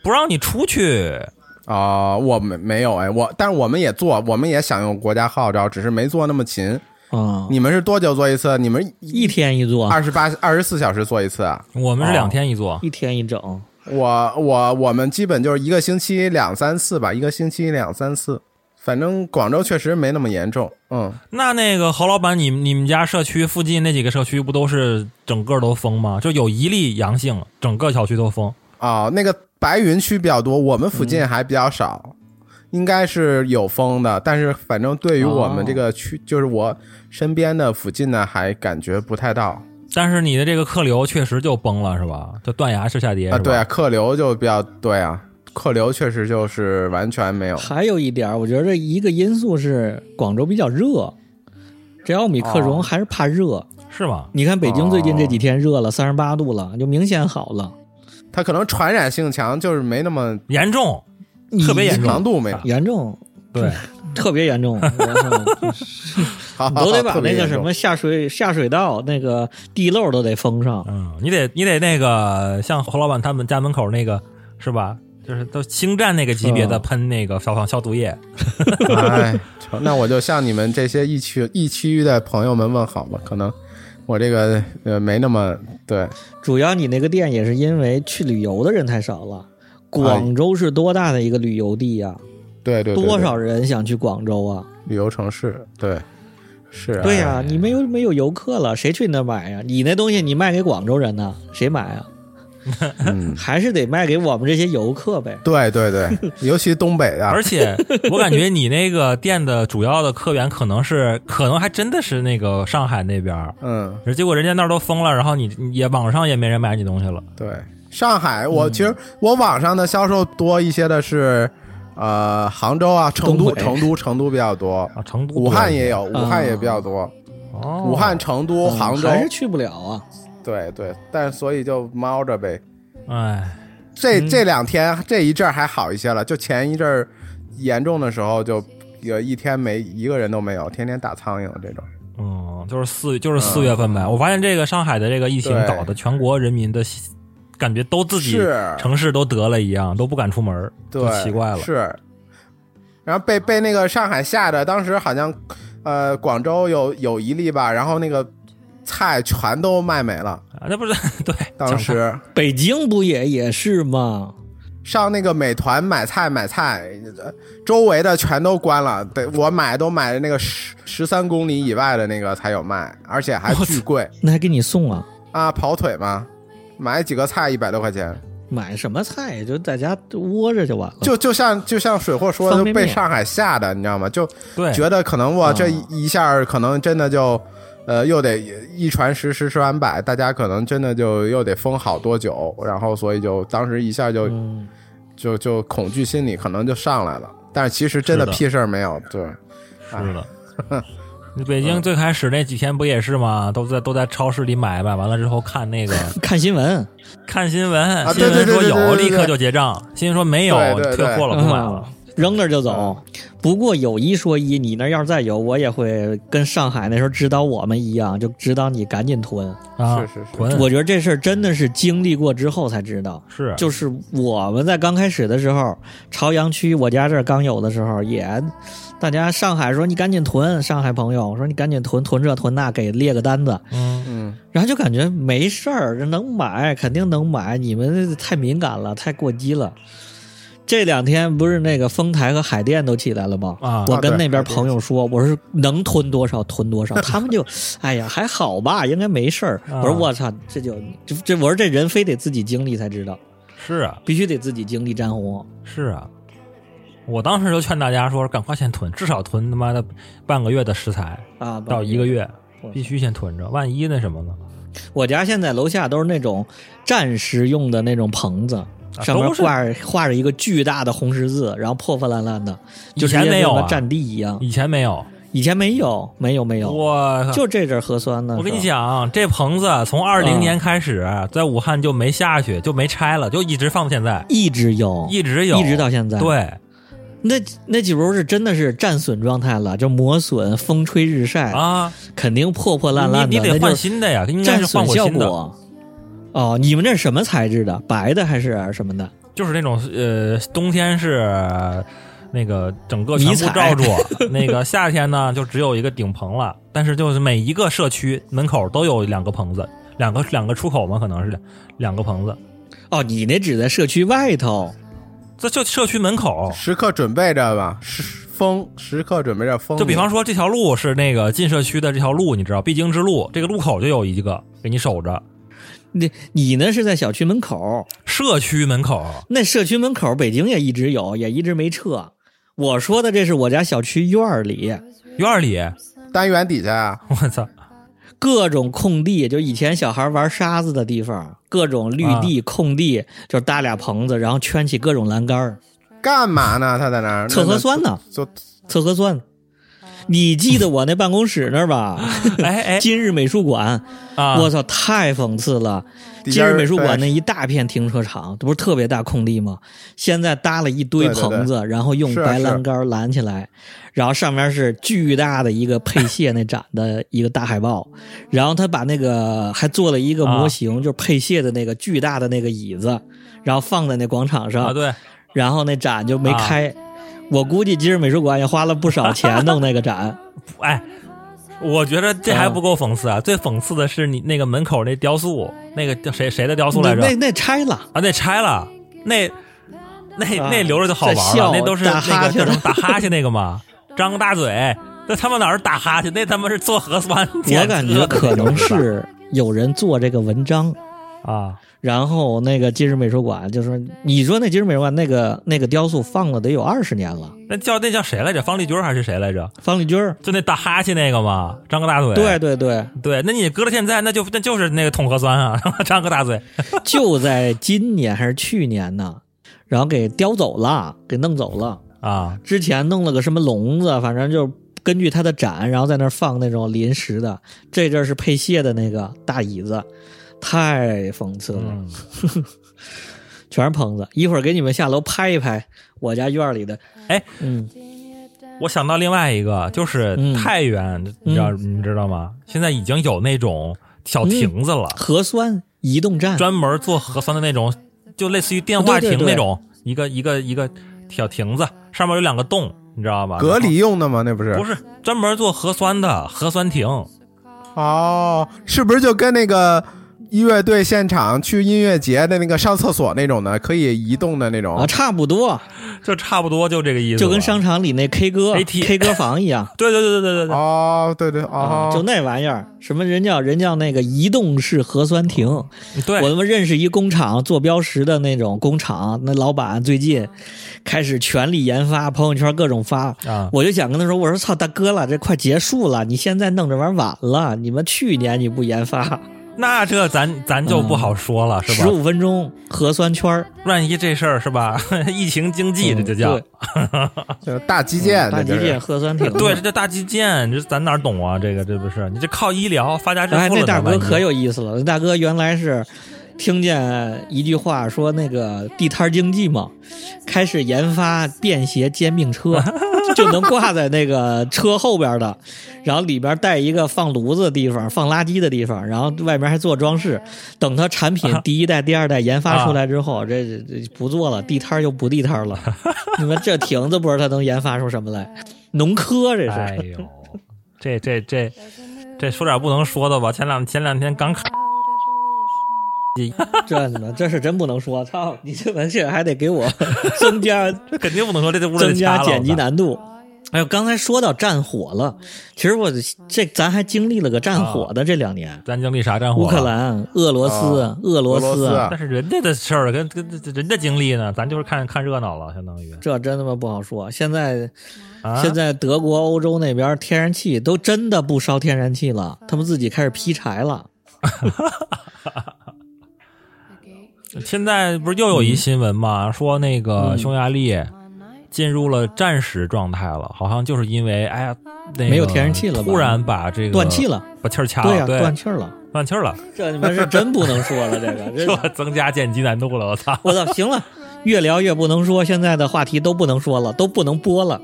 S3: 不让你出去。
S4: 啊、我们没有哎，我但是我们也做，我们也响应国家号召，只是没做那么勤。
S2: 啊，
S4: 你们是多久做一次？你们
S2: 一天一做，
S4: 二十八二十四小时做一次啊？
S3: 我们是两天一做，
S2: 一天一整，
S4: 我我我们基本就是一个星期两三次吧，一个星期两三次。反正广州确实没那么严重，嗯，
S3: 那那个侯老板，你你们家社区附近那几个社区不都是整个都封吗？就有一例阳性，整个小区都封。
S4: 哦，那个白云区比较多，我们附近还比较少，应该是有风的，但是反正对于我们这个区，就是我身边的附近呢，还感觉不太到
S3: 但是你的这个客流确实就崩了，是吧？就断崖式下跌
S4: 啊。对啊，客流就比较对啊，客流确实就是完全没有。
S2: 还有一点，我觉得一个因素是广州比较热，这奥米克戎
S4: 哦
S2: 还是怕热。
S3: 是吗？
S2: 你看北京最近这几天热了，三十八度了，就明显好了。
S4: 它可能传染性强，就是没那么
S3: 严重，特别严重
S4: 强度没有。
S2: 严重，
S3: 对，
S2: 特别严重，都得把那个什么下水下水道那个地漏都得封上。
S3: 嗯，你得你得那个像侯老板他们家门口那个是吧？就是都星战那个级别的
S2: 嗯
S3: 喷那个消防消毒液，
S4: 哎，那我就向你们这些疫区疫区的朋友们问好吧。可能我这个呃没那么对，
S2: 主要你那个店也是因为去旅游的人太少了。广州是多大的一个旅游地呀、
S4: 对对对，对
S2: 多少人想去广州啊？
S4: 旅游城市？对，是啊
S2: 对呀、
S4: 哎
S2: 你没有没有游客了，谁去你那买呀？你那东西你卖给广州人呢，谁买啊？
S4: 嗯，
S2: 还是得卖给我们这些游客呗。
S4: 对对对，尤其东北的，
S3: 而且我感觉你那个店的主要的客源可能是，可能还真的是那个上海那边，
S4: 嗯，
S3: 结果人家那儿都封了，然后你你也网上也没人买你东西了。
S4: 对，上海我
S2: 嗯。
S4: 其实我网上的销售多一些的是，呃，杭州啊，成都，成都，成都比较多，
S3: 啊，成都、
S4: 武汉也有，武汉也比较多，
S3: 哦，
S4: 武汉、成都、
S2: 嗯
S4: 杭州，
S2: 还是去不了啊。
S4: 对对，但所以就猫着呗。
S3: 哎，
S4: 这
S2: 嗯
S4: 这两天这一阵儿还好一些了，就前一阵儿严重的时候，就有一天没一个人都没有，天天打苍蝇这种。
S3: 嗯，就是四就是四月份呗。我发现这个上海的这个疫情搞得全国人民的感觉都自己
S4: 是
S3: 城市都得了一样，都不敢出门就，奇怪了。
S4: 是，然后被被那个上海吓的，当时好像呃广州有有一例吧，然后那个菜全都卖没了。
S3: 啊，那不是 对，
S4: 当时
S2: 北京不也也是吗？
S4: 上那个美团买菜买菜，呃周围的全都关了。对我买都买的那个十十三公里以外的那个才有卖，而且还巨贵
S2: 那还给你送啊？
S4: 啊！跑腿吗，买几个菜一百多块钱。
S2: 买什么菜就在家窝着就完了。
S4: 就就像就像水货说的，被上海吓的，你知道吗？就
S3: 对，
S4: 觉得可能哇，
S2: 啊
S4: 这一下可能真的就，呃，又得一传十，十传百，大家可能真的就又得封好多久，然后所以就当时一下就、
S2: 嗯，
S4: 就就恐惧心理可能就上来了，但是其实真的屁事儿没有，对，
S3: 是的。你北京最开始那几天不也是吗？都在都在超市里买，买完了之后看那个
S2: 看新闻，
S3: 看新闻，新闻说有，立刻就结账；新闻说没有，退货了，不买了。
S2: 扔那儿就走。不过有一说一，你那要是再有，我也会跟上海那时候指导我们一样，就指导你赶紧囤。
S3: 啊，
S4: 是是是
S3: 囤
S2: 我觉得这事儿真的是经历过之后才知道。
S3: 是
S2: 就是我们在刚开始的时候，朝阳区我家这儿刚有的时候，也大家上海说你赶紧囤，上海朋友说你赶紧囤囤这囤那，给列个单子，
S3: 嗯，
S4: 嗯，
S2: 然后就感觉没事儿，这能买肯定能买，你们太敏感了，太过激了。这两天不是那个丰台和海淀都起来了吗？
S3: 啊
S2: 我跟那边朋友说，我说能囤多少囤多少，他们就，哎呀还好吧，应该没事儿。
S3: 啊
S2: 我说我操，这就这这，我说这人非得自己经历才知道，
S3: 是啊，
S2: 必须得自己经历战火。
S3: 是啊。我当时就劝大家说，赶快先囤，至少囤他妈的半个月的食材
S2: 啊，
S3: 到一个月，必须先囤着，万一那什么呢？
S2: 我家现在楼下都是那种战时用的那种棚子，上面画着画着一个巨大的红十字，然后破破烂烂的，就
S3: 以前没有啊
S2: 跟个战地一样。
S3: 以前没有，
S2: 以前没有，没有，没有，
S3: 我靠
S2: 就这阵儿核酸呢。
S3: 我跟你，讲，这棚子从二零
S2: 嗯
S3: 年开始，在武汉就没下去，就没拆了，就一直放到现在，
S2: 一直有，
S3: 一直有，
S2: 一直到现在。，
S3: 对，
S2: 那那几楼是真的是战损状态了，就磨损、风吹日晒，
S3: 啊，
S2: 肯定破破烂烂的，
S3: 你你得换新的呀，应该
S2: 战
S3: 是换新的，
S2: 果。哦，你们这是什么材质的？白的还是什么的？
S3: 就是那种呃，冬天是那个整个全部罩住，那个夏天呢就只有一个顶棚了，但是就是每一个社区门口都有两个棚子，两个两个出口嘛，可能是两两个棚子，
S2: 哦，你那只在社区外头。
S3: 这就社区门口。
S4: 时刻准备着吧，时风时刻准备着风。
S3: 就比方说这条路是那个进社区的这条路，你知道必经之路，这个路口就有一个给你守着。
S2: 你你呢是在小区门口，
S3: 社区门口。
S2: 那社区门口北京也一直有，也一直没撤。我说的这是我家小区院儿里。
S3: 院儿里，
S4: 单元底下啊，
S3: 我操，
S2: 各种空地，就以前小孩玩沙子的地方，各种绿地、空地，就搭俩棚子，然后圈起各种栏杆儿。
S4: 干嘛呢？他在那儿？
S2: 测核酸呢，
S4: 就
S2: 测核酸。你记得我那办公室那儿吧？
S3: 哎哎
S2: 今日美术馆，
S3: 啊！
S2: 我操，太讽刺了！今日美术馆那一大片停车场，这不是特别大空地吗？现在搭了一堆
S4: 对对对
S2: 棚子，然后用白栏杆拦起来，然后上面是巨大的一个配蟹那展的一个大海报，然后他把那个还做了一个模型，就是配蟹的那个巨大的那个椅子，然后放在那广场上，
S3: 啊，对，
S2: 然后那展就没开。我估计今日美术馆也花了不少钱弄那个展，
S3: 哎，我觉得这还不够讽刺啊！最讽刺的是你那个门口那雕塑，那个叫谁谁的雕塑来着？
S2: 那那那拆了。
S3: 啊，那拆了，那那
S2: 啊
S3: 那留着就好玩了，那都是
S2: 打
S3: 那个叫什么 打哈欠那个嘛，张个大嘴，那他妈哪是打哈欠，那他妈是做核酸
S2: 我感觉可能是有人做这个文章，
S3: 啊，
S2: 然后那个今日美术馆就说：“你说那今日美术馆那个那个雕塑放了得有二十年了。
S3: 那叫那叫谁来着？方力钧还是谁来着？”
S2: 方力钧，
S3: 就那打哈欠那个嘛，张个大嘴，
S2: 对对对，
S3: 对，那你搁到现在，那就那就是那个捅核酸啊，张个大嘴
S2: 就在今年还是去年呢，然后给叼走了，给弄走了。
S3: 啊，
S2: 之前弄了个什么笼子，反正就根据他的展，然后在那儿放那种临时的。这阵儿是配蟹的那个大椅子，太讽刺了。
S3: 嗯，
S2: 全是棚子。一会儿给你们下楼拍一拍我家院里的。
S3: 哎，
S2: 嗯，
S3: 我想到另外一个，就是
S2: 嗯
S3: 太原，你知道你知道吗？现在已经有那种小亭子了，
S2: 核酸移动站，
S3: 专门做核酸的那种，就类似于电话
S2: 对对对
S3: 亭那种，一个一个一个小亭子，上面有两个洞，你知道吗？
S4: 隔离用的吗？那不是？
S3: 不是专门做核酸的核酸亭，
S4: 哦，是不是就跟那个音乐队现场去音乐节的那个上厕所那种的，可以移动的那种？
S2: 啊，差不多，
S3: 就差不多就这个意思，
S2: 就跟商。场里那 K 歌 K 歌房一样。
S3: 对对对对对对对，
S4: 哦，对对
S2: 啊，
S4: 哦，
S2: 就那玩意儿，什么人叫人叫那个移动式核酸亭。
S3: 对
S2: 我他妈认识一工厂做标识的那种工厂，那老板最近开始全力研发，朋友圈各种发。
S3: 啊，
S2: 我就想跟他说，我说操大哥了，这快结束了，你现在弄这玩意儿晚了，你们去年你不研发，
S3: 那这咱咱就不好说了，是吧？
S2: 十五分钟核酸圈儿，
S3: 万一这事儿是吧？疫情经济这就叫
S2: 对
S4: 就是大基建，
S2: 大基建核酸亭。
S3: 对，这叫大基建，这咱哪懂啊？这个这不是你这靠医疗发家致
S2: 哎，
S3: 富了呢。
S2: 那大哥可有意思了，那大哥原来是听见一句话说那个地摊经济嘛，开始研发便携煎饼车，就能挂在那个车后边的，然后里边带一个放炉子的地方、放垃圾的地方，然后外面还做装饰。等它产品第一代、第二代研发出来之后，这这这不做了，地摊就不地摊了。你们这亭子不知道它能研发出什么来？农科这是。
S3: 哎呦，这这这这说点不能说的吧？前两前两天刚看，
S2: 这呢，这是真不能说。操，你这玩意儿还得给我增加
S3: 这肯定不能说，这这屋里
S2: 增
S3: 得掐了
S2: 加剪辑难度。哎呦，刚才说到战火了，其实我这咱还经历了个战火的这两年，
S3: 咱经历啥战火？
S2: 乌克。兰、俄罗斯、
S4: 啊
S2: 俄罗斯
S4: 俄罗斯啊
S3: 但是人家的事儿跟跟跟人家经历呢，咱就是看看热闹了，相当于
S2: 这真他妈不好说。现在、
S3: 啊。
S2: 现在德国、欧洲那边天然气都真的不烧天然气了，他们自己开始劈柴了。
S3: 现在不是又有一新闻嘛，说那个
S2: 嗯
S3: 匈牙利进入了战时状态了，好像就是因为哎呀，那个
S2: 没有天然气了吧
S3: 突然把这个
S2: 断气了，
S3: 把气儿掐
S2: 对呀、
S3: 了，对，
S2: 断气儿了。
S3: 断气儿了，
S2: 这你们是真不能说了，这个 这
S3: 这增加剪辑难度了，我操！
S2: 我操，行了，越聊越不能说，现在的话题都不能说了，都不能播了，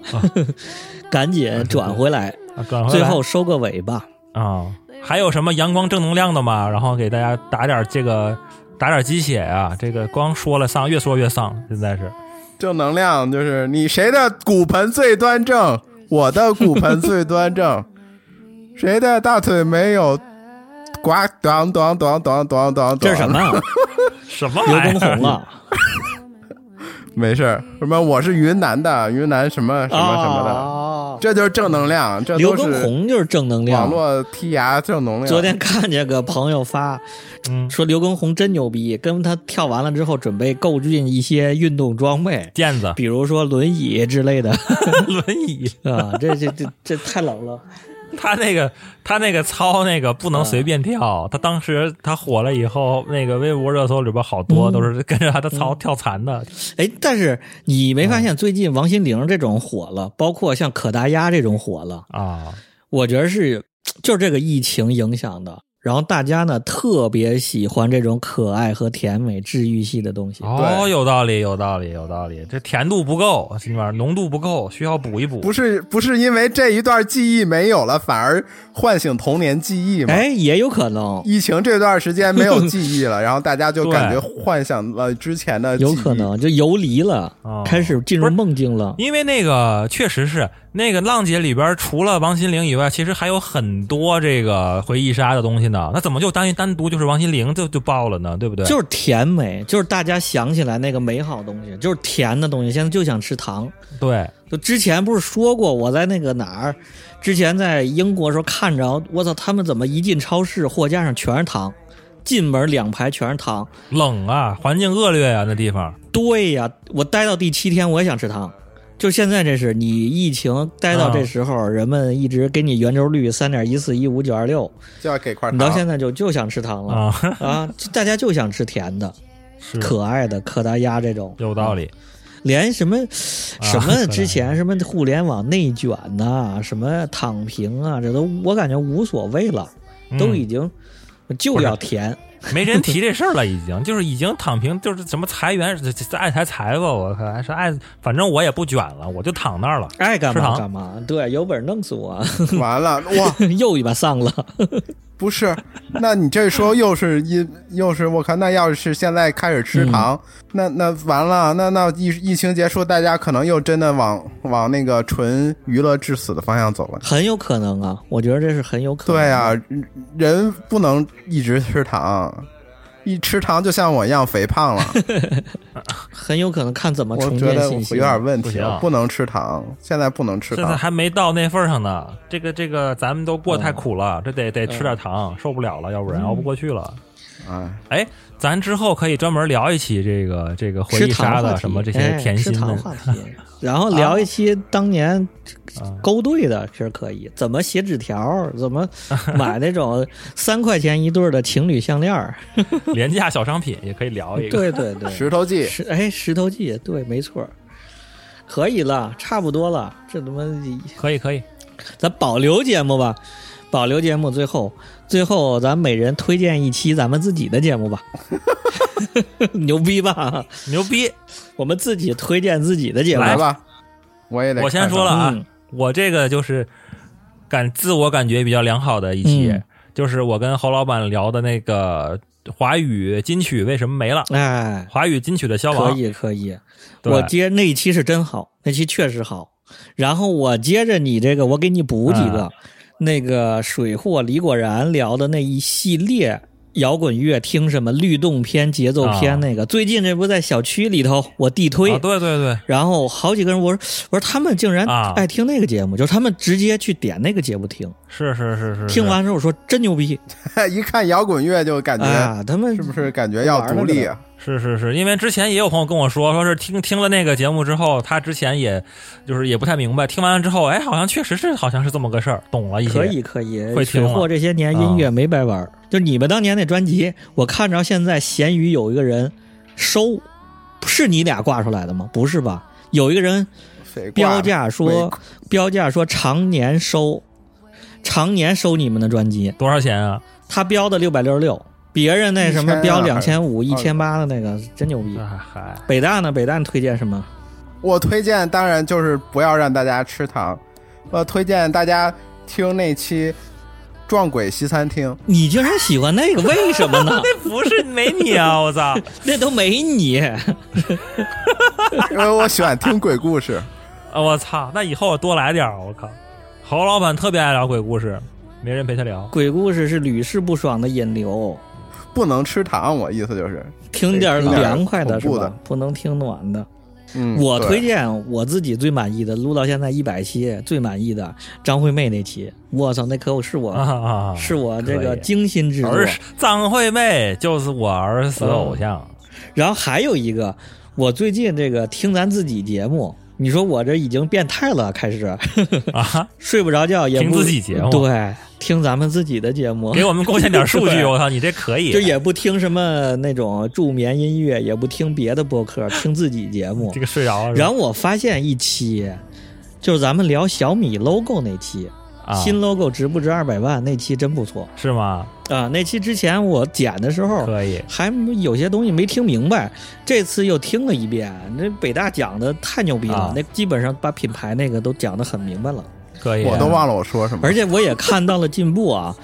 S2: 赶紧转回来，
S3: 啊转回来
S2: 最后收个尾吧。
S3: 啊，还有什么阳光正能量的吗？然后给大家打点这个打点鸡血啊！这个光说了丧，越说越丧，现在是
S4: 正能量就是你谁的骨盆最端正，我的骨盆最端正，谁的大腿没有呱当当当当当当，
S2: 这是什么？啊？
S3: 什么
S2: 刘？畊宏啊？
S4: 没事儿，什么我是云南的，云南什么什么什么的，
S2: 啊
S4: 这就是正能量，这
S2: 刘畊宏就是正能量网。
S4: 络剔牙正能量。
S2: 昨天看见个朋友发
S3: 嗯，
S2: 说刘畊宏真牛逼，跟他跳完了之后准备购进一些运动装备，
S3: 垫子、
S2: 比如说轮椅之类的
S3: 轮椅，
S2: 啊，这这这这太冷了。
S3: 他那个他那个操那个不能随便跳，他当时他火了以后，那个微博热搜里边好多
S2: 嗯
S3: 都是跟着他的操跳残的，
S2: 哎，但是你没发现最近王心凌这种火了，包括像可达鸭这种火了，
S3: 啊，
S2: 我觉得是就是这个疫情影响的。然后大家呢特别喜欢这种可爱和甜美、治愈系的东西。
S3: 哦，有道理，有道理，有道理，这甜度不够，这玩意儿浓度不够，需要补一补。
S4: 不是不是因为这一段记忆没有了，反而唤醒童年记忆吗？
S2: 哎，也有可能，
S4: 疫情这段时间没有记忆了，然后大家就感觉幻想了之前的记忆，
S2: 有可能就游离了，
S3: 哦
S2: 开始进入梦境了。
S3: 因为那个确实是那个浪姐里边，除了王心凌以外，其实还有很多这个回忆杀的东西呢。那怎么就单单独就是王心凌就就爆了呢？对不对？
S2: 就是甜美，就是大家想起来那个美好东西，就是甜的东西。现在就想吃糖。
S3: 对，
S2: 就之前不是说过，我在那个哪儿，之前在英国的时候看着，我操，他们怎么一进超市货架上全是糖，进门两排全是糖。
S3: 冷啊，环境恶劣啊，那地方。
S2: 对呀，我待到第七天我也想吃糖。就现在这是你疫情待到这时候，人们一直给你圆周率三点一四一五九二六，
S4: 就要给块
S2: 你到。现在就就想吃糖了
S3: 啊，
S2: 啊！大家就想吃甜的、可爱的可达鸭这种，
S3: 有道理。
S2: 连什么什么之前什么互联网内卷呐、什么躺平啊，这都我感觉无所谓了，都
S3: 嗯
S2: 已经就要甜。
S3: 没人提这事儿了，已经就是已经躺平，就是什么裁员，爱裁裁吧，我靠还是爱，反正我也不卷了，我就躺那儿了。
S2: 爱干嘛干嘛，对，有本事弄死我，
S4: 完了哇，
S2: 又一把丧了。
S4: 不是，那你这说又是一又是我看，那要是现在开始吃糖，那那完了，那那疫疫情结束，大家可能又真的往往那个纯娱乐致死的方向走了。
S2: 很有可能啊，我觉得这是很有可能。
S4: 对啊，人人不能一直吃糖，一吃糖就像我一样肥胖了。
S2: 很有可能看怎么重
S4: 我觉得有。点问题
S3: 不
S4: 能吃糖，现在不能吃糖。
S3: 现在还没到那份儿上呢，这个这个咱们都过太苦了，这得得吃点糖，受不了了，要不然熬不过去了。
S4: 啊，
S3: 哎，咱之后可以专门聊一期这个这个回忆杀的什么这些甜心的。
S2: 糖话题，然后聊一期当年
S3: 啊
S2: 勾兑的其实可以，怎么写纸条，怎么买那种 三块钱一对儿的情侣项链儿，
S3: 廉价小商品也可以聊一个。
S2: 对对对，
S4: 石头记。
S2: 石哎石头记，对，没错儿，可以了，差不多了，这他妈
S3: 可以可以，
S2: 咱保留节目吧，保留节目，最后最后咱每人推荐一期咱们自己的节目吧，牛逼吧？
S3: 牛逼！
S2: 我们自己推荐自己的节目，
S4: 来吧，我也得
S3: 我先说了啊，
S2: 嗯。
S3: 我这个就是感自我感觉比较良好的一期，
S2: 嗯。
S3: 就是我跟侯老板聊的那个华语金曲为什么没了，
S2: 哎，
S3: 华语金曲的消亡。可。
S2: 以可以，我接那一期是真好，那期确实好。然后我接着你这个，我给你补几个，
S3: 啊
S2: 那个水货李果然聊的那一系列摇滚乐，听什么律动篇、节奏篇
S3: 啊
S2: 那个，最近这不在小区里头我地推。
S3: 啊，对对对，
S2: 然后好几个人，我说我说他们竟然
S3: 啊
S2: 爱听那个节目，就是他们直接去点那个节目听，
S3: 是是是是，
S2: 听完之后说真牛逼
S4: 一看摇滚乐就感觉
S2: 啊！他们
S4: 是不是感觉要独立啊？
S3: 是是是，因为之前也有朋友跟我说，说是听听了那个节目之后，他之前也就是也不太明白，听完了之后，哎，好像确实是好像是这么个事儿，懂了一些。
S2: 可以可以，
S3: 会听
S2: 货这些年音乐没白玩儿，就你们当年那专辑，我看着现在闲鱼有一个人收，是你俩挂出来的吗？不是吧？有一个人标价说标价说常年收，常年收你们的专辑，
S3: 多少钱啊？
S2: 他标的六百六十六，别人那什么
S4: 1200
S2: 标两千五、一千八的那个真牛逼北大呢？北大推荐什么？
S4: 我推荐当然就是不要让大家吃糖，我推荐大家听那期《撞鬼西餐厅》。
S2: 你竟然喜欢那个，为什么呢？
S3: 那不是没你啊！我操！
S2: 那都没你。
S4: 因为我喜欢听鬼故事。
S3: 啊，我操！那以后我多来点儿，我靠！侯老板特别爱聊鬼故事，没人陪他聊。
S2: 鬼故事是屡试不爽的引流，
S4: 不能吃糖，我意思就是，
S2: 听点
S4: 听点
S2: 凉快的是吧？不能听暖的。
S4: 嗯，
S2: 我推荐我自己最满意的，录到现在一百期最满意的张惠妹那期，我操，那可是我！是我这个精心制作。
S3: 儿张惠妹就是我儿时的偶像。
S2: 然后还有一个，我最近这个听咱自己节目，你说我这已经变态了，开始。
S3: 啊，
S2: 睡不着觉，也不
S3: 听自己节目。
S2: 对，听咱们自己的节目，
S3: 给我们贡献点数据，我操，你这可以。
S2: 就也不听什么那种助眠音乐，也不听别的播客，听自己节目。
S3: 这。个睡着了，
S2: 然后我发现一期，就是咱们聊小米 logo 那期，
S3: 啊
S2: 新 logo 值不值二百万？那期真不错
S3: 是吗？
S2: 啊！那期之前我剪的时候
S3: 可以，
S2: 还有些东西没听明白，这次又听了一遍。那北大讲的太牛逼了，
S3: 啊
S2: 那基本上把品牌那个都讲得很明白了，
S3: 可以。
S4: 我都忘了我说什么。
S2: 而且我也看到了进步啊。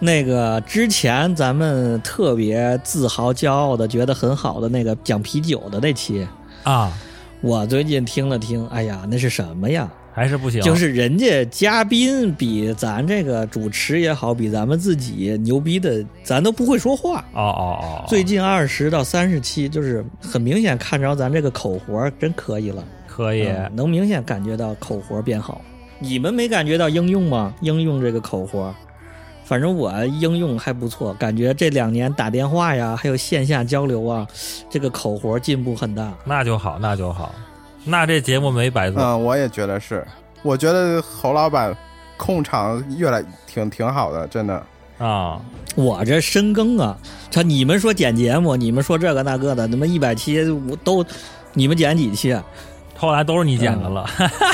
S2: 那个之前咱们特别自豪、骄傲的，觉得很好的那个讲啤酒的那期，
S3: 啊，
S2: 我最近听了听，哎呀，那是什么呀？
S3: 还是不行。
S2: 就是人家嘉宾比咱这个主持也好，比咱们自己牛逼的，咱都不会说话。
S3: 哦哦哦，
S2: 最近二十到三十期，就是很明显看着咱这个口活真可以了，
S3: 可以。
S2: 嗯能明显感觉到口活变好。你们没感觉到应用吗？应用这个口活，反正我应用还不错，感觉这两年打电话呀，还有线下交流啊，这个口活进步很大。
S3: 那就好，那就好，那这节目没白做。
S4: 嗯，我也觉得是。我觉得侯老板控场越来挺挺好的，真的。
S3: 啊，
S2: 我这深耕啊，他你们说剪节目，你们说这个那个的，他妈一百期我都，你们剪几期啊？
S3: 后来都是你剪的了。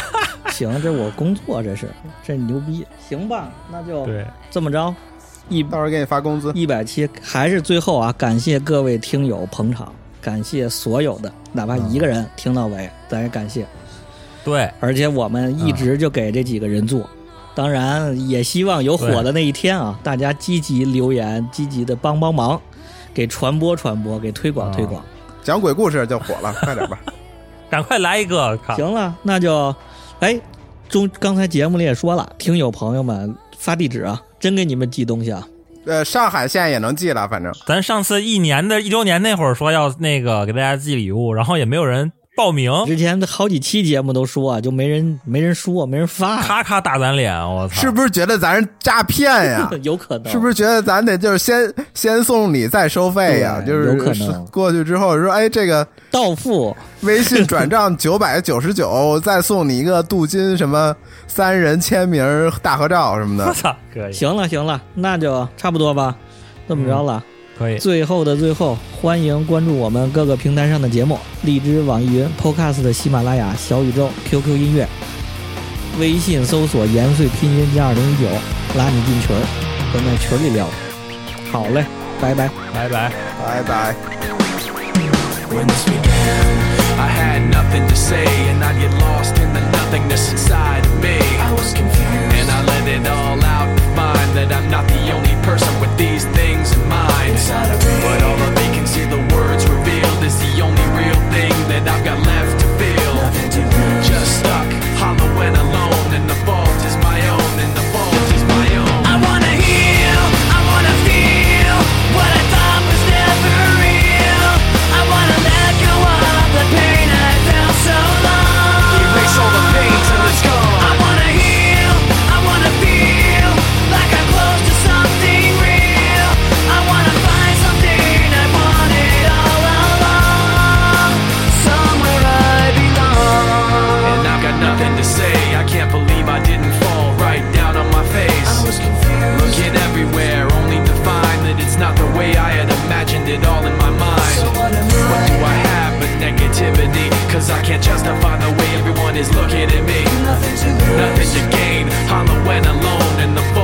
S2: 行，这我工作，这是这牛逼，行吧？那就
S3: 对，
S2: 这么着，一
S4: 到时候给你发工资。
S2: 一百期还是最后啊，感谢各位听友捧场，感谢所有的，哪怕一个人听到尾，咱也感谢。
S3: 对，
S2: 而且我们一直就给这几个人做，当然也希望有火的那一天啊，大家积极留言，积极的帮帮忙，给传播传播，给推广推广。
S4: 讲鬼故事就火了，快点吧。
S3: 赶快来一个！
S2: 行了，那就，哎，中刚才节目里也说了，听友朋友们发地址啊，真给你们寄东西啊。
S4: 呃，上海现在也能寄了，反正。
S3: 咱上次一年的一周年那会儿说要那个给大家寄礼物，然后也没有人报名，
S2: 之前好几期节目都说啊，就没人没人说，没人发，
S3: 咔咔打咱脸，我操！
S4: 是不是觉得咱是诈骗呀？
S2: 有可能
S4: 是不是觉得咱得就是先先送礼再收费呀？就是
S2: 有可能
S4: 过去之后说，哎，这个
S2: 到付？
S4: 微信转账九百九十九，再送你一个镀金什么三人签名大合照什么的。
S3: 我操，可以，
S2: 行了行了，那就差不多吧，这么着了。最后的最后欢迎关注我们各个平台上的节目荔枝网易云 Podcast 喜马拉雅小宇宙 qq 音乐微信搜索延岁拼音加二零一九拉你进群儿咱在群里聊好嘞拜拜
S3: 拜拜
S4: 拜拜
S1: i had nothing to say and i get lost in the nothingness inside of me i was
S5: confused and
S1: i let it all out Mind
S6: that
S1: i'm not the only person
S5: inside of
S1: Cause I can't justify the way everyone is looking at me.
S5: Nothing to, Nothing to
S1: gain, hollow and alone in the